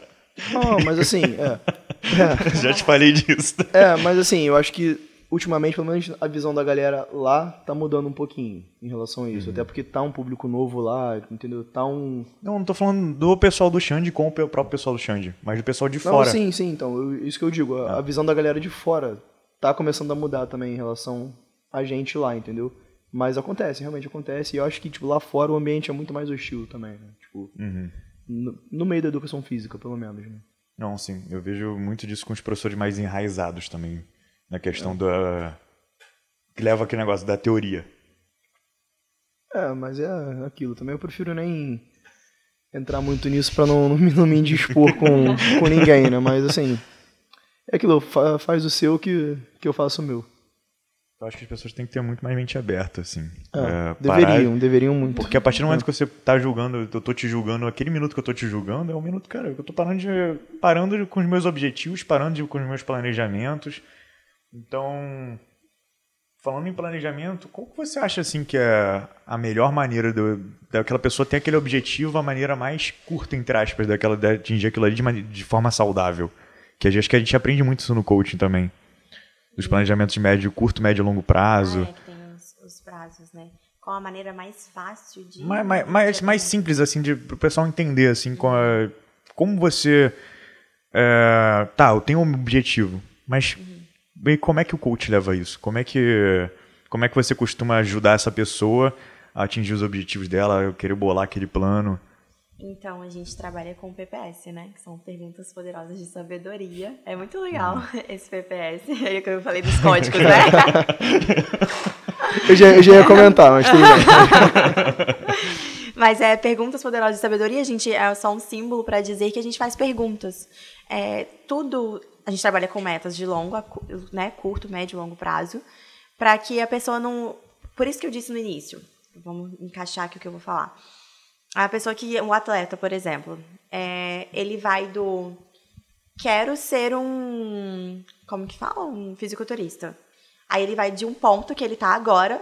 Não, mas assim, é. É. Já te falei disso. É, mas assim, eu acho que ultimamente, pelo menos a visão da galera lá tá mudando um pouquinho em relação a isso. Até porque tá um público novo lá, entendeu? Tá um. Não, não tô falando do pessoal do Xande com o próprio pessoal do Xande, mas do pessoal de Não, fora. sim, sim, então, eu- isso que eu digo. A, a visão da galera de fora tá começando a mudar também em relação a gente lá, entendeu? Mas acontece, realmente acontece. E eu acho que, tipo, lá fora o ambiente é muito mais hostil também, né? Tipo, Uhum. no, no meio da educação física, pelo menos, né? Não, sim. Eu vejo muito disso com os professores mais enraizados também. Na questão da. Que leva aquele negócio da teoria. É, mas é aquilo. Também eu prefiro nem entrar muito nisso pra não, não, me, não me indispor com, com ninguém, né? Mas assim, é aquilo, fa- faz o seu que, que eu faço o meu. Eu acho que as pessoas têm que ter muito mais mente aberta, assim. É, É, deveriam, parar- deveriam muito. Porque a partir do momento que você tá julgando, eu tô te julgando, aquele minuto que eu tô te julgando é um minuto, cara, que eu tô parando, de, parando com os meus objetivos, parando de- com os meus planejamentos. Então, falando em planejamento, qual que você acha, assim, que é a melhor maneira do- daquela pessoa ter aquele objetivo, a maneira mais curta, entre aspas, daquela, de atingir aquilo ali de, de forma saudável? Que acho que a gente aprende muito isso no coaching também. Dos planejamentos de médio, curto, médio e longo prazo. Ah, é que tem os, os prazos, né? Qual a maneira mais fácil de. mais, mais, mais, mais simples, assim, de, pro pessoal entender, assim, com a- como você... é, tá, eu tenho um objetivo, mas e como é que o coach leva isso? Como é que, como é que você costuma ajudar essa pessoa a atingir os objetivos dela, eu querer bolar aquele plano? Então, a gente trabalha com PPS, né? Que são perguntas poderosas de sabedoria. É muito legal esse PPS. Aí que eu falei dos códigos, né? Eu já, eu já ia comentar, mas tudo bem. Mas é perguntas poderosas de sabedoria, a gente é só um símbolo para dizer que a gente faz perguntas. É, tudo a gente trabalha com metas de longo, né, curto, médio e longo prazo, para que a pessoa não. Por isso que eu disse no início. Vamos encaixar aqui o que eu vou falar. A pessoa que um atleta, por exemplo, é, ele vai do quero ser um como que fala, um fisiculturista. Aí ele vai de um ponto que ele tá agora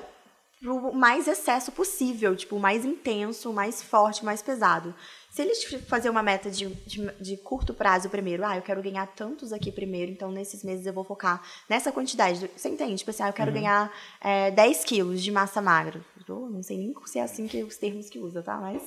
pro mais excesso possível, tipo, o mais intenso, o mais forte, o mais pesado. Se ele fazer uma meta de, de, de curto prazo primeiro, ah, eu quero ganhar tantos aqui primeiro, então nesses meses eu vou focar nessa quantidade. Você entende? Tipo assim, ah, eu quero ganhar é, 10 quilos de massa magra. Eu não sei nem se é assim que os termos que usa, tá? Mas.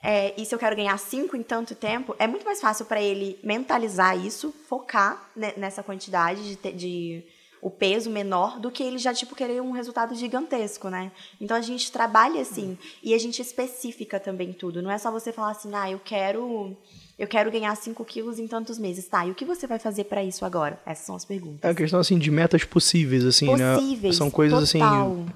É, e se eu quero ganhar 5 em tanto tempo, é muito mais fácil para ele mentalizar isso, focar ne- nessa quantidade de, de o peso menor do que ele já tipo querer um resultado gigantesco, né? Então a gente trabalha assim e a gente especifica também tudo. Não é só você falar assim, ah, eu quero eu quero ganhar 5 quilos em tantos meses, tá? E o que você vai fazer para isso agora? Essas são as perguntas. É uma questão assim de metas possíveis, assim, Possíveis. né? São coisas total. assim.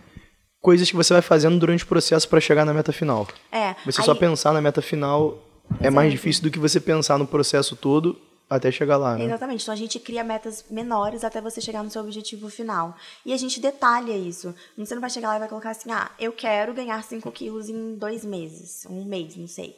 Coisas que você vai fazendo durante o processo para chegar na meta final. É. Você aí- só pensar na meta final é mais difícil do que você pensar no processo todo até chegar lá, né? Exatamente. Então a gente cria metas menores até você chegar no seu objetivo final. E a gente detalha isso. Você não vai chegar lá e vai colocar assim, ah, eu quero ganhar 5 quilos em dois meses, um mês, não sei.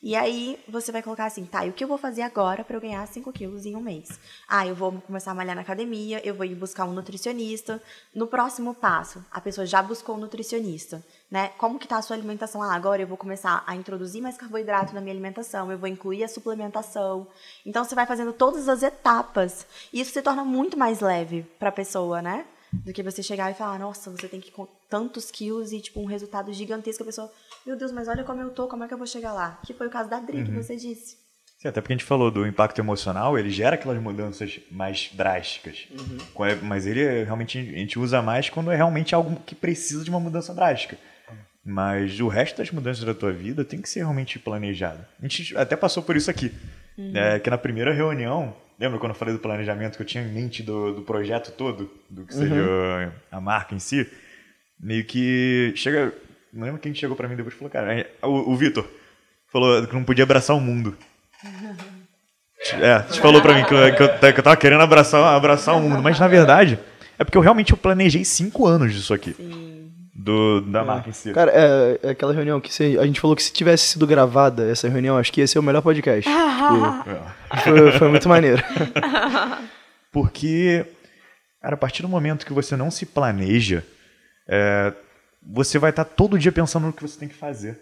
E aí você vai colocar assim, tá, e o que eu vou fazer agora para eu ganhar 5 quilos em um mês? Ah, eu vou começar a malhar na academia, eu vou ir buscar um nutricionista. No próximo passo, a pessoa já buscou um nutricionista, né? Como que tá a sua alimentação? Ah, agora eu vou começar a introduzir mais carboidrato na minha alimentação, eu vou incluir a suplementação. Então você vai fazendo todas as etapas e isso se torna muito mais leve para a pessoa, né? Do que você chegar e falar, nossa, você tem que ir com tantos quilos e tipo um resultado gigantesco, a pessoa, meu Deus, mas olha como eu tô, como é que eu vou chegar lá? Que foi o caso da Dri que você disse. Sim, até porque a gente falou do impacto emocional, ele gera aquelas mudanças mais drásticas. É- Mas ele é, realmente a gente usa mais quando é realmente algo que precisa de uma mudança drástica. Mas o resto das mudanças da tua vida tem que ser realmente planejado. A gente até passou por isso aqui. É, que na primeira reunião, lembra quando eu falei do planejamento que eu tinha em mente do, do projeto todo, do que seria a marca em si? Meio que chega. Não lembro quem chegou pra mim depois e falou, cara, é, o, o Vitor falou que não podia abraçar o mundo. É, te falou pra mim que eu, que eu- que eu tava querendo abraçar, abraçar o mundo, mas na verdade é porque eu realmente eu planejei cinco anos disso aqui, do, da marca em si. Cara, é, é aquela reunião que se- a gente falou que se tivesse sido gravada essa reunião, acho que ia ser o melhor podcast. Tipo, foi, foi muito maneiro. Porque, cara, a partir do momento que você não se planeja, é, você vai estar todo dia pensando no que você tem que fazer.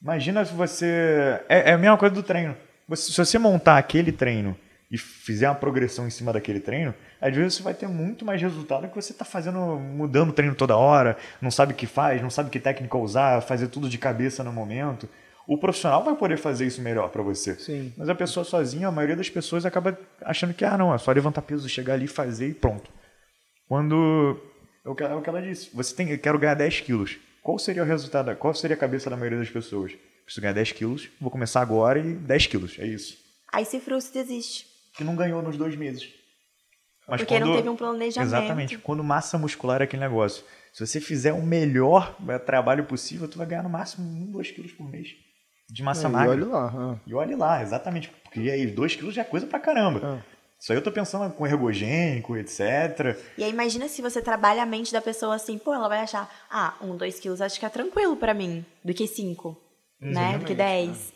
Imagina se você. É, é a mesma coisa do treino. Você- se você montar aquele treino e fizer uma progressão em cima daquele treino, às vezes você vai ter muito mais resultado que você está fazendo, mudando o treino toda hora, não sabe o que faz, não sabe que técnica usar, fazer tudo de cabeça no momento. O profissional vai poder fazer isso melhor para você. Sim. Mas a pessoa sozinha, a maioria das pessoas acaba achando que, ah, não, é só levantar peso, chegar ali, fazer e pronto. Quando. É o que, é o que ela disse. Você tem. Eu quero ganhar 10 quilos. Qual seria o resultado? Qual seria a cabeça da maioria das pessoas? Preciso ganhar 10 quilos, vou começar agora e 10 quilos. É isso. Aí se frustra e desiste. Que não ganhou nos dois meses. Mas Porque não teve um planejamento. Exatamente. Quando massa muscular é aquele negócio. Se você fizer o melhor eh, trabalho possível, tu vai ganhar no máximo 1, 2 quilos por mês. De massa É, e magra. olha lá. ah. E olhe lá, exatamente. Porque aí 2 quilos já é coisa pra caramba. Isso aí eu tô pensando com ergogênico, etc. E aí imagina se você trabalha a mente da pessoa assim, pô, ela vai achar, ah, um, dois quilos acho que é tranquilo pra mim, do que cinco, né? Do que dez.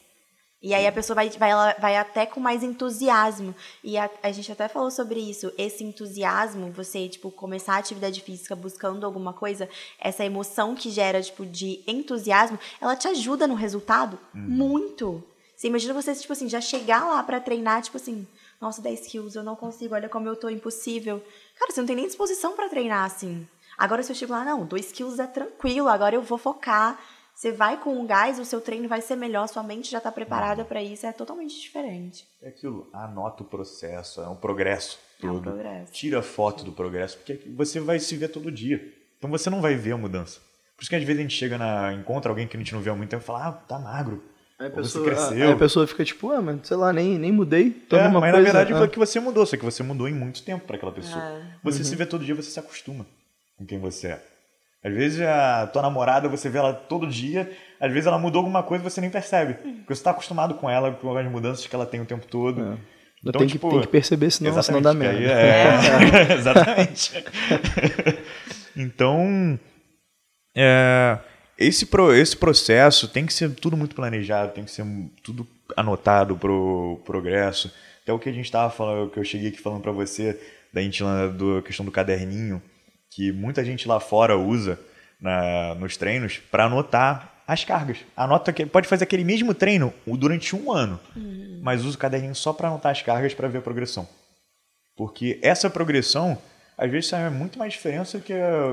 E aí a pessoa vai, vai, ela vai até com mais entusiasmo. E a, a gente até falou sobre isso. Esse entusiasmo, você, tipo, começar a atividade física buscando alguma coisa, essa emoção que gera, tipo, de entusiasmo, ela te ajuda no resultado muito. Você imagina você, tipo assim, já chegar lá pra treinar, tipo assim, nossa, 10 quilos, eu não consigo, olha como eu tô impossível. Cara, você não tem nem disposição pra treinar assim. Agora, se eu chego lá, não, 2 quilos é tranquilo, agora eu vou focar. Você vai com o gás, o seu treino vai ser melhor, sua mente já tá preparada pra isso, é totalmente diferente. É aquilo. Anota o processo, é um progresso É um todo. progresso. Tira foto do progresso, porque você vai se ver todo dia. Então você não vai ver a mudança. Por isso que às vezes a gente chega na. encontra alguém que a gente não vê há muito tempo e fala, ah, tá magro. Aí a pessoa, cresceu. aí a pessoa fica tipo, ah, mas sei lá, nem, nem mudei. Tô É, mas coisa. na verdade ah. foi que você mudou, só que você mudou em muito tempo para aquela pessoa. É. Você Uhum. se vê todo dia, você se acostuma com quem você é. Às vezes a tua namorada, você vê ela todo dia, às vezes ela mudou alguma coisa e você nem percebe. Porque você tá acostumado com ela, com as mudanças que ela tem o tempo todo. É. Então, tem, tipo, que, tem que perceber, senão, senão dá Exatamente, merda. aí é- Exatamente. então, é, esse, pro, esse processo tem que ser tudo muito planejado, tem que ser tudo anotado pro progresso. Até o que a gente estava falando, que eu cheguei aqui falando para você, da gente do questão do caderninho, que muita gente lá fora usa na, nos treinos para anotar as cargas. Anota que pode fazer aquele mesmo treino durante um ano, mas usa o caderninho só para anotar as cargas para ver a progressão. Porque essa progressão, às vezes, faz muito mais diferença que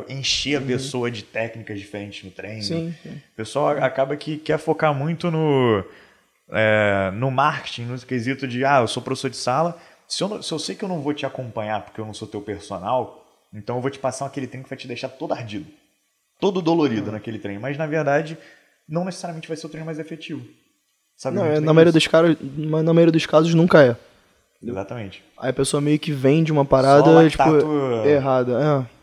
encher a pessoa de técnicas diferentes no treino. Sim, sim. O pessoal acaba que quer focar muito no, é, no marketing, no quesito de, ah, eu sou professor de sala, se eu, não- se eu sei que eu não vou te acompanhar porque eu não sou teu personal, então eu vou te passar aquele treino que vai te deixar todo ardido, todo dolorido naquele treino. Mas, na verdade, não necessariamente vai ser o treino mais efetivo. Sabe Não, é, na, maioria dos caras, mas na maioria dos casos nunca é. Exatamente. Aí a pessoa meio que vende uma parada, Só tipo, lactato- errada. É.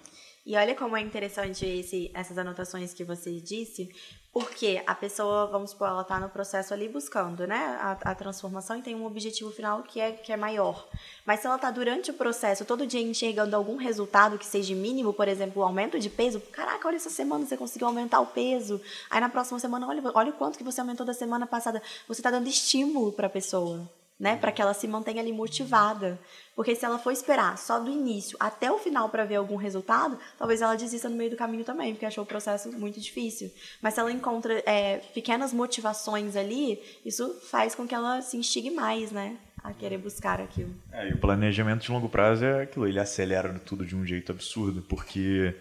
E olha como é interessante esse, essas anotações que você disse, porque a pessoa, vamos supor, ela está no processo ali buscando, né, a, a, transformação e tem um objetivo final que é, que é maior. Mas se ela está durante o processo, todo dia enxergando algum resultado que seja mínimo, por exemplo, o aumento de peso, caraca, olha essa semana você conseguiu aumentar o peso. Aí na próxima semana, olha, olha o quanto que você aumentou da semana passada. Você está dando estímulo para a pessoa né, para que ela se mantenha ali motivada. Porque se ela for esperar só do início até o final para ver algum resultado, talvez ela desista no meio do caminho também, porque achou o processo muito difícil. Mas se ela encontra é, pequenas motivações ali, isso faz com que ela se instigue mais, né, a querer buscar aquilo. É, e o planejamento de longo prazo é aquilo, ele acelera tudo de um jeito absurdo, porque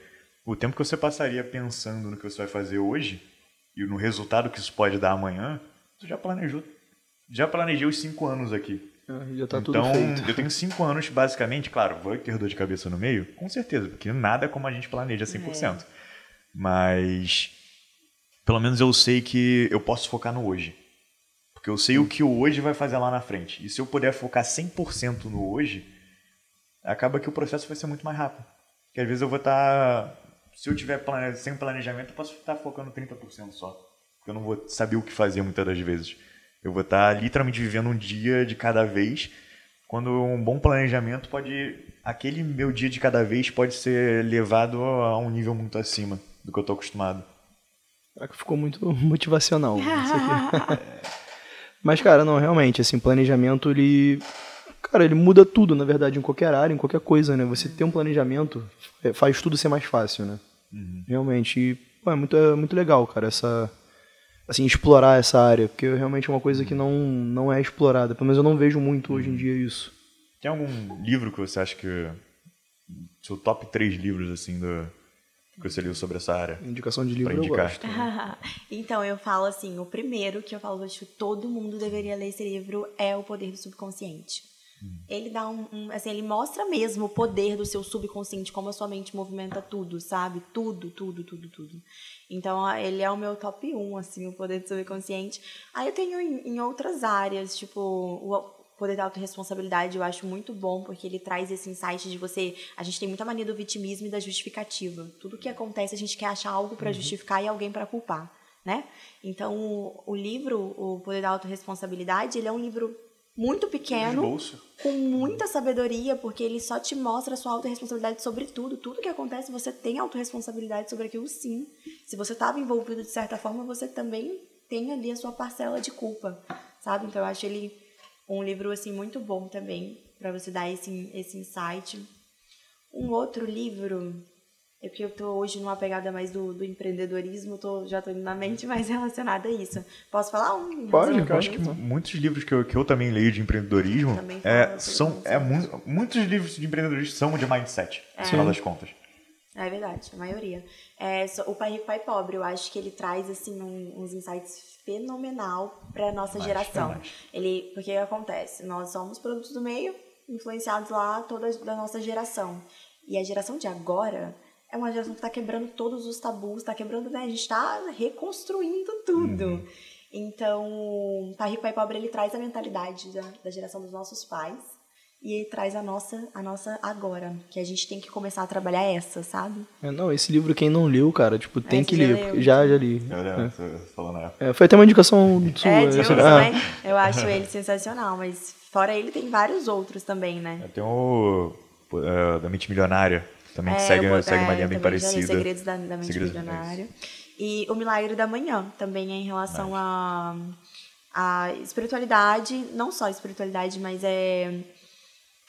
o tempo que você passaria pensando no que você vai fazer hoje e no resultado que isso pode dar amanhã, você já planejou já planejei os cinco anos aqui. Ah, já tá então, tudo feito. eu tenho cinco anos, basicamente, claro, vou ter dor de cabeça no meio, com certeza, porque nada é como a gente planeja 100%. É. Mas, pelo menos eu sei que eu posso focar no hoje. Porque eu sei o que o hoje vai fazer lá na frente. E se eu puder focar 100% no hoje, acaba que o processo vai ser muito mais rápido. Porque às vezes eu vou estar... Tá, se eu tiver plane... sem planejamento, eu posso estar focando 30% só. Porque eu não vou saber o que fazer muitas das vezes. Eu vou estar literalmente vivendo um dia de cada vez, quando um bom planejamento pode. Aquele meu dia de cada vez pode ser levado a um nível muito acima do que eu estou acostumado. Caraca, ficou muito motivacional. Mas, cara, não, realmente, assim, planejamento, ele. Cara, ele muda tudo, na verdade, em qualquer área, em qualquer coisa, né? Você ter um planejamento é, faz tudo ser mais fácil, né? Uhum. Realmente. E, pô, é muito, é muito legal, cara, essa assim, explorar essa área, porque realmente é uma coisa que não, não é explorada. Pelo menos eu não vejo muito hoje em dia isso. Tem algum livro que você acha que. Seu top 3 livros, assim, do, que você leu sobre essa área? Indicação de livro eu gosto. então, eu falo assim, o primeiro que eu falo, acho que todo mundo deveria ler esse livro é O Poder do Subconsciente. Hum. Ele dá um, um, assim, ele mostra mesmo o poder do seu subconsciente, como a sua mente movimenta tudo, sabe? Tudo, tudo, tudo, tudo. Então, ele é o meu top 1, assim, o poder do subconsciente. Aí eu tenho em, em outras áreas, tipo, o poder da autorresponsabilidade eu acho muito bom, porque ele traz esse insight de você. A gente tem muita mania do vitimismo e da justificativa. Tudo que acontece, a gente quer achar algo para uhum. justificar e alguém para culpar. Né? Então, o, o livro, O Poder da Autorresponsabilidade, ele é um livro muito pequeno, com muita sabedoria, porque ele só te mostra a sua autorresponsabilidade sobre tudo. Tudo que acontece, você tem autorresponsabilidade sobre aquilo sim. Se você estava envolvido de certa forma, você também tem ali a sua parcela de culpa, sabe? Então eu acho ele um livro assim muito bom também para você dar esse esse insight. Um outro livro é porque eu tô hoje numa pegada mais do, do empreendedorismo, tô, já tô na mente mais relacionada a isso. Posso falar um? Pode, eu acho que muitos livros que eu, que eu também leio de empreendedorismo é, são é mu muitos livros de empreendedorismo são de mindset, é. no final das contas. É verdade, a maioria. É, o Pai Rico, Pai Pobre, eu acho que ele traz assim um, uns insights fenomenal para nossa mais, geração. Ele, porque acontece, nós somos produtos do meio, influenciados lá toda da nossa geração. E a geração de agora é uma geração que está quebrando todos os tabus, está quebrando, né? A gente está reconstruindo tudo. Uhum. Então, Pai Rico, Pai Pobre, ele traz a mentalidade da, da geração dos nossos pais e ele traz a nossa, a nossa agora, que a gente tem que começar a trabalhar essa, sabe? É, não, esse livro quem não leu, cara, tipo, tem é, que ler. Leu, já, já li. Eu é. falando é, Foi até uma indicação sua. É, de ah. Eu acho ele sensacional, mas fora ele tem vários outros também, né? Tem o uh, da Mente Milionária, também é, segue, segue uma linha bem parecida. Segredos da, da Mente Segredos Milionária. E O Milagre da Manhã, também é em relação a, a espiritualidade, não só espiritualidade, mas é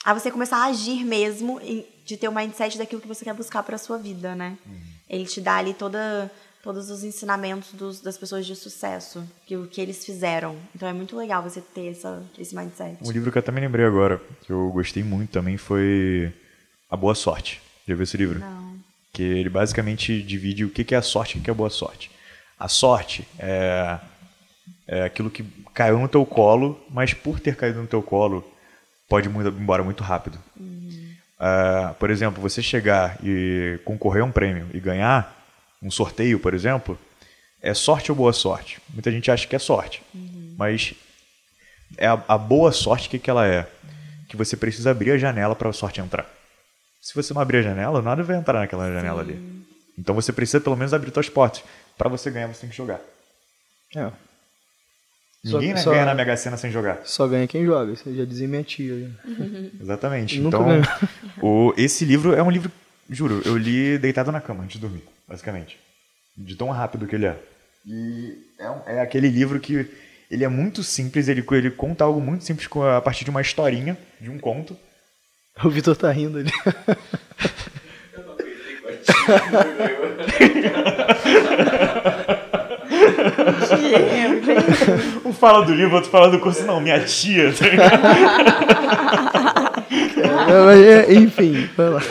a você começar a agir mesmo, de ter o mindset daquilo que você quer buscar para sua vida, né? Uhum. Ele te dá ali toda todos os ensinamentos dos, das pessoas de sucesso, que o que eles fizeram. Então é muito legal você ter essa, esse mindset. Um livro que eu também lembrei agora, que eu gostei muito também, foi A Boa Sorte. Já viu esse livro? Não. Que ele basicamente divide o que é a sorte e o que é a boa sorte. A sorte é, é aquilo que caiu no teu colo, mas por ter caído no teu colo, pode ir embora muito rápido. Uhum. Uh, por exemplo, você chegar e concorrer a um prêmio e ganhar um sorteio, por exemplo, é sorte ou boa sorte? Muita gente acha que é sorte, uhum. mas é a, a, boa sorte que, que ela é? Que você precisa abrir a janela para a sorte entrar. Se você não abrir a janela, nada vai entrar naquela janela ali. Então você precisa pelo menos abrir suas portas. Para você ganhar, você tem que jogar. É. Só- Ninguém né, só- ganha na Mega Sena sem jogar. Só ganha quem joga, isso já dizia minha tia. Exatamente. Nunca então, ganhou. o, esse livro é um livro, juro, eu li deitado na cama antes de dormir, basicamente. De tão rápido que ele é. E é, um- é aquele livro que ele é muito simples, ele, ele conta algo muito simples a partir de uma historinha, de um conto. O Vitor tá rindo ali. Um fala do livro, outro fala do curso. Não, minha tia. tá é, enfim, vai lá.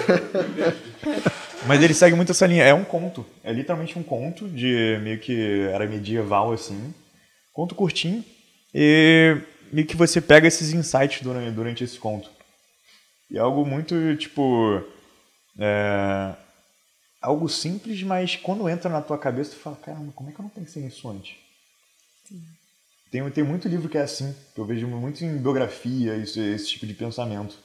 Mas ele segue muito essa linha. É um conto. É literalmente um conto de meio que era medieval assim. Conto curtinho. E meio que você pega esses insights durante, durante esse conto. E é algo muito, tipo. É, algo simples, mas quando entra na tua cabeça, tu fala: caramba, como é que eu não pensei nisso antes? Tem, tem muito livro que é assim. Que eu vejo muito em biografia, isso, esse tipo de pensamento.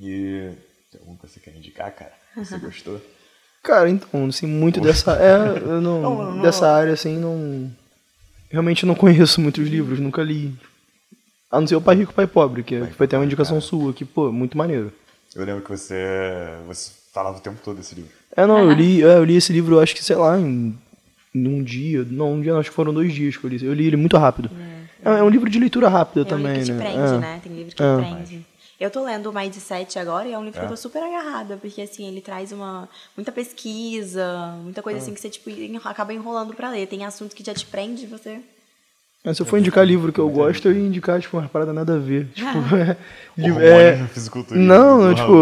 E. Tem algum que você quer indicar, cara? Você gostou? Cara, então, assim, muito dessa. É, eu não, Não, não, dessa não. área, assim, não. Realmente não conheço muitos livros, nunca li. A não ser o Pai Rico, Pai Pobre, que Pai foi até uma indicação cara. sua, que, pô, muito maneiro. Eu lembro que você, você falava o tempo todo desse livro. É, não, eu li, é, eu li esse livro, eu acho que, sei lá, em, em um dia. Não, um dia, não, acho que foram dois dias que eu li. Eu li ele muito rápido. É, é um livro de leitura rápida É um também, livro que te né? prende, É. né? Tem livro que É. prende. Eu tô lendo o Mindset agora e é um livro que É. eu tô super agarrada, porque assim, ele traz uma muita pesquisa, muita coisa assim que você tipo acaba enrolando pra ler. Tem assunto que já te prende, você É, se eu for indicar livro que eu gosto, eu ia indicar, tipo, uma parada nada a ver. Tipo, é, Hormônio é. Não, não, tipo,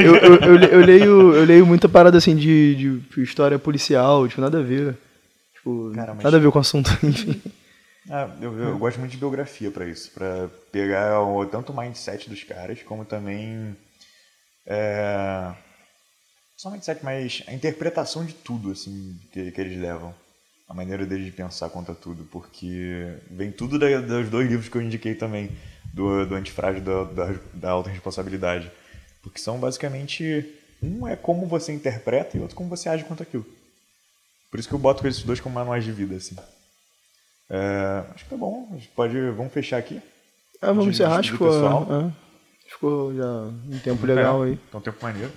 eu, eu, eu, eu leio, eu leio muita parada assim de, de história policial, tipo, nada a ver. Tipo, Cara, mas- nada a ver com o assunto, enfim. Ah, eu, eu gosto muito de biografia pra isso, pra pegar o, tanto o mindset dos caras, como também. É, só o mindset, mas a interpretação de tudo, assim, que, que eles levam. A maneira deles de pensar contra tudo, porque vem tudo da- dos dois livros que eu indiquei também, do, do Antifrágil e da, da, da Alta Responsabilidade. Porque são basicamente. Um é como você interpreta e outro como você age contra aquilo. Por isso que eu boto esses dois como manuais de vida, assim. É, acho que tá bom. A gente pode. Vamos fechar aqui. Ah, vamos encerrar, ficou, pessoal. é, ficou já um tempo legal É, aí. Então, tempo maneiro.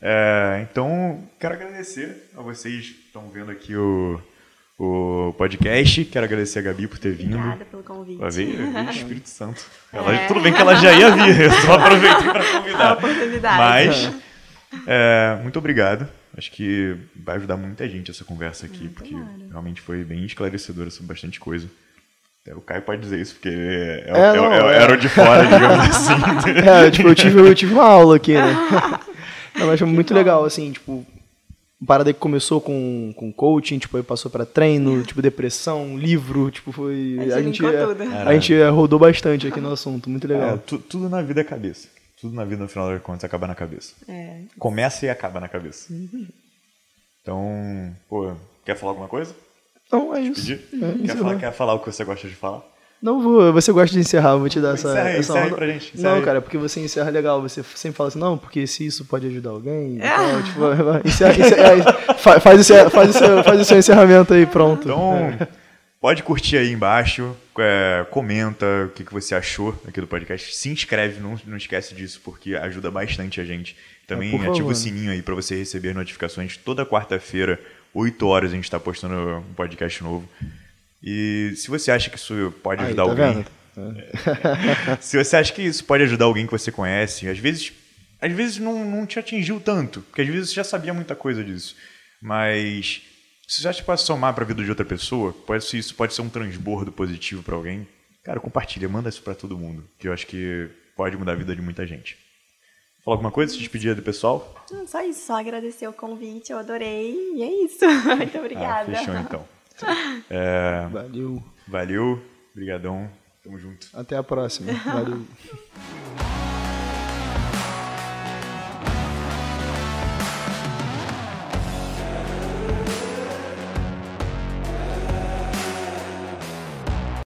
É, então, quero agradecer a vocês que estão vendo aqui o, o podcast. Quero agradecer a Gabi por ter vindo. obrigada pelo convite. Ela veio, veio do Espírito Santo. Ela- É. Tudo bem que ela já ia vir, eu só aproveitei para A convidar. oportunidade. Mas, é, muito obrigado. Acho que vai ajudar muita gente essa conversa aqui, porque realmente foi bem esclarecedora sobre bastante coisa. Até o Caio pode dizer isso, porque é, é- É, não, é- é. era o de fora, digamos assim. É, tipo, eu tive, eu tive uma aula aqui, né? Não, mas foi muito legal, assim, tipo, uma parada que começou com, com coaching, tipo, aí passou pra treino, tipo, depressão, livro, tipo, foi... A gente é, tudo. a gente é, rodou bastante aqui no assunto, muito É, legal. tu- tudo na vida é cabeça. Tudo na vida, no final das contas, acaba na cabeça. É. Começa e acaba na cabeça. Então, pô, quer falar alguma coisa? Não, é isso. É, quer, encerrou. falar, quer falar o que você gosta de falar? Não vou, você gosta de encerrar, eu vou te dar essa. Encerra essa encerra pra gente, encerra Não, aí. cara, porque você encerra legal, você sempre fala assim, não, porque se isso pode ajudar alguém. e Ah. tal, tipo, encerra, encerra, fa- faz, o seu, faz, o seu, faz o seu encerramento aí, pronto. Então, pode curtir aí embaixo, é, comenta o que, que você achou aqui do podcast. Se inscreve, não, não esquece disso, porque ajuda bastante a gente. Também É, ativa favor. o sininho aí para você receber notificações. Toda quarta-feira, 8 horas, a gente está postando um podcast novo. E se você acha que isso pode Aí, ajudar tá alguém, vendo? se você acha que isso pode ajudar alguém que você conhece, às vezes, às vezes não, não te atingiu tanto, porque às vezes você já sabia muita coisa disso. Mas se você acha que pode somar para a vida de outra pessoa, pode, se isso pode ser um transbordo positivo para alguém, cara, compartilha, manda isso para todo mundo, que eu acho que pode mudar a vida de muita gente. Falar alguma coisa? Se despedir do pessoal? Não, só isso, só agradecer o convite, eu adorei. E é isso. Muito obrigada. Ah, fechou então. É, Valeu. valeu, brigadão, tamo junto. Até a próxima. Valeu.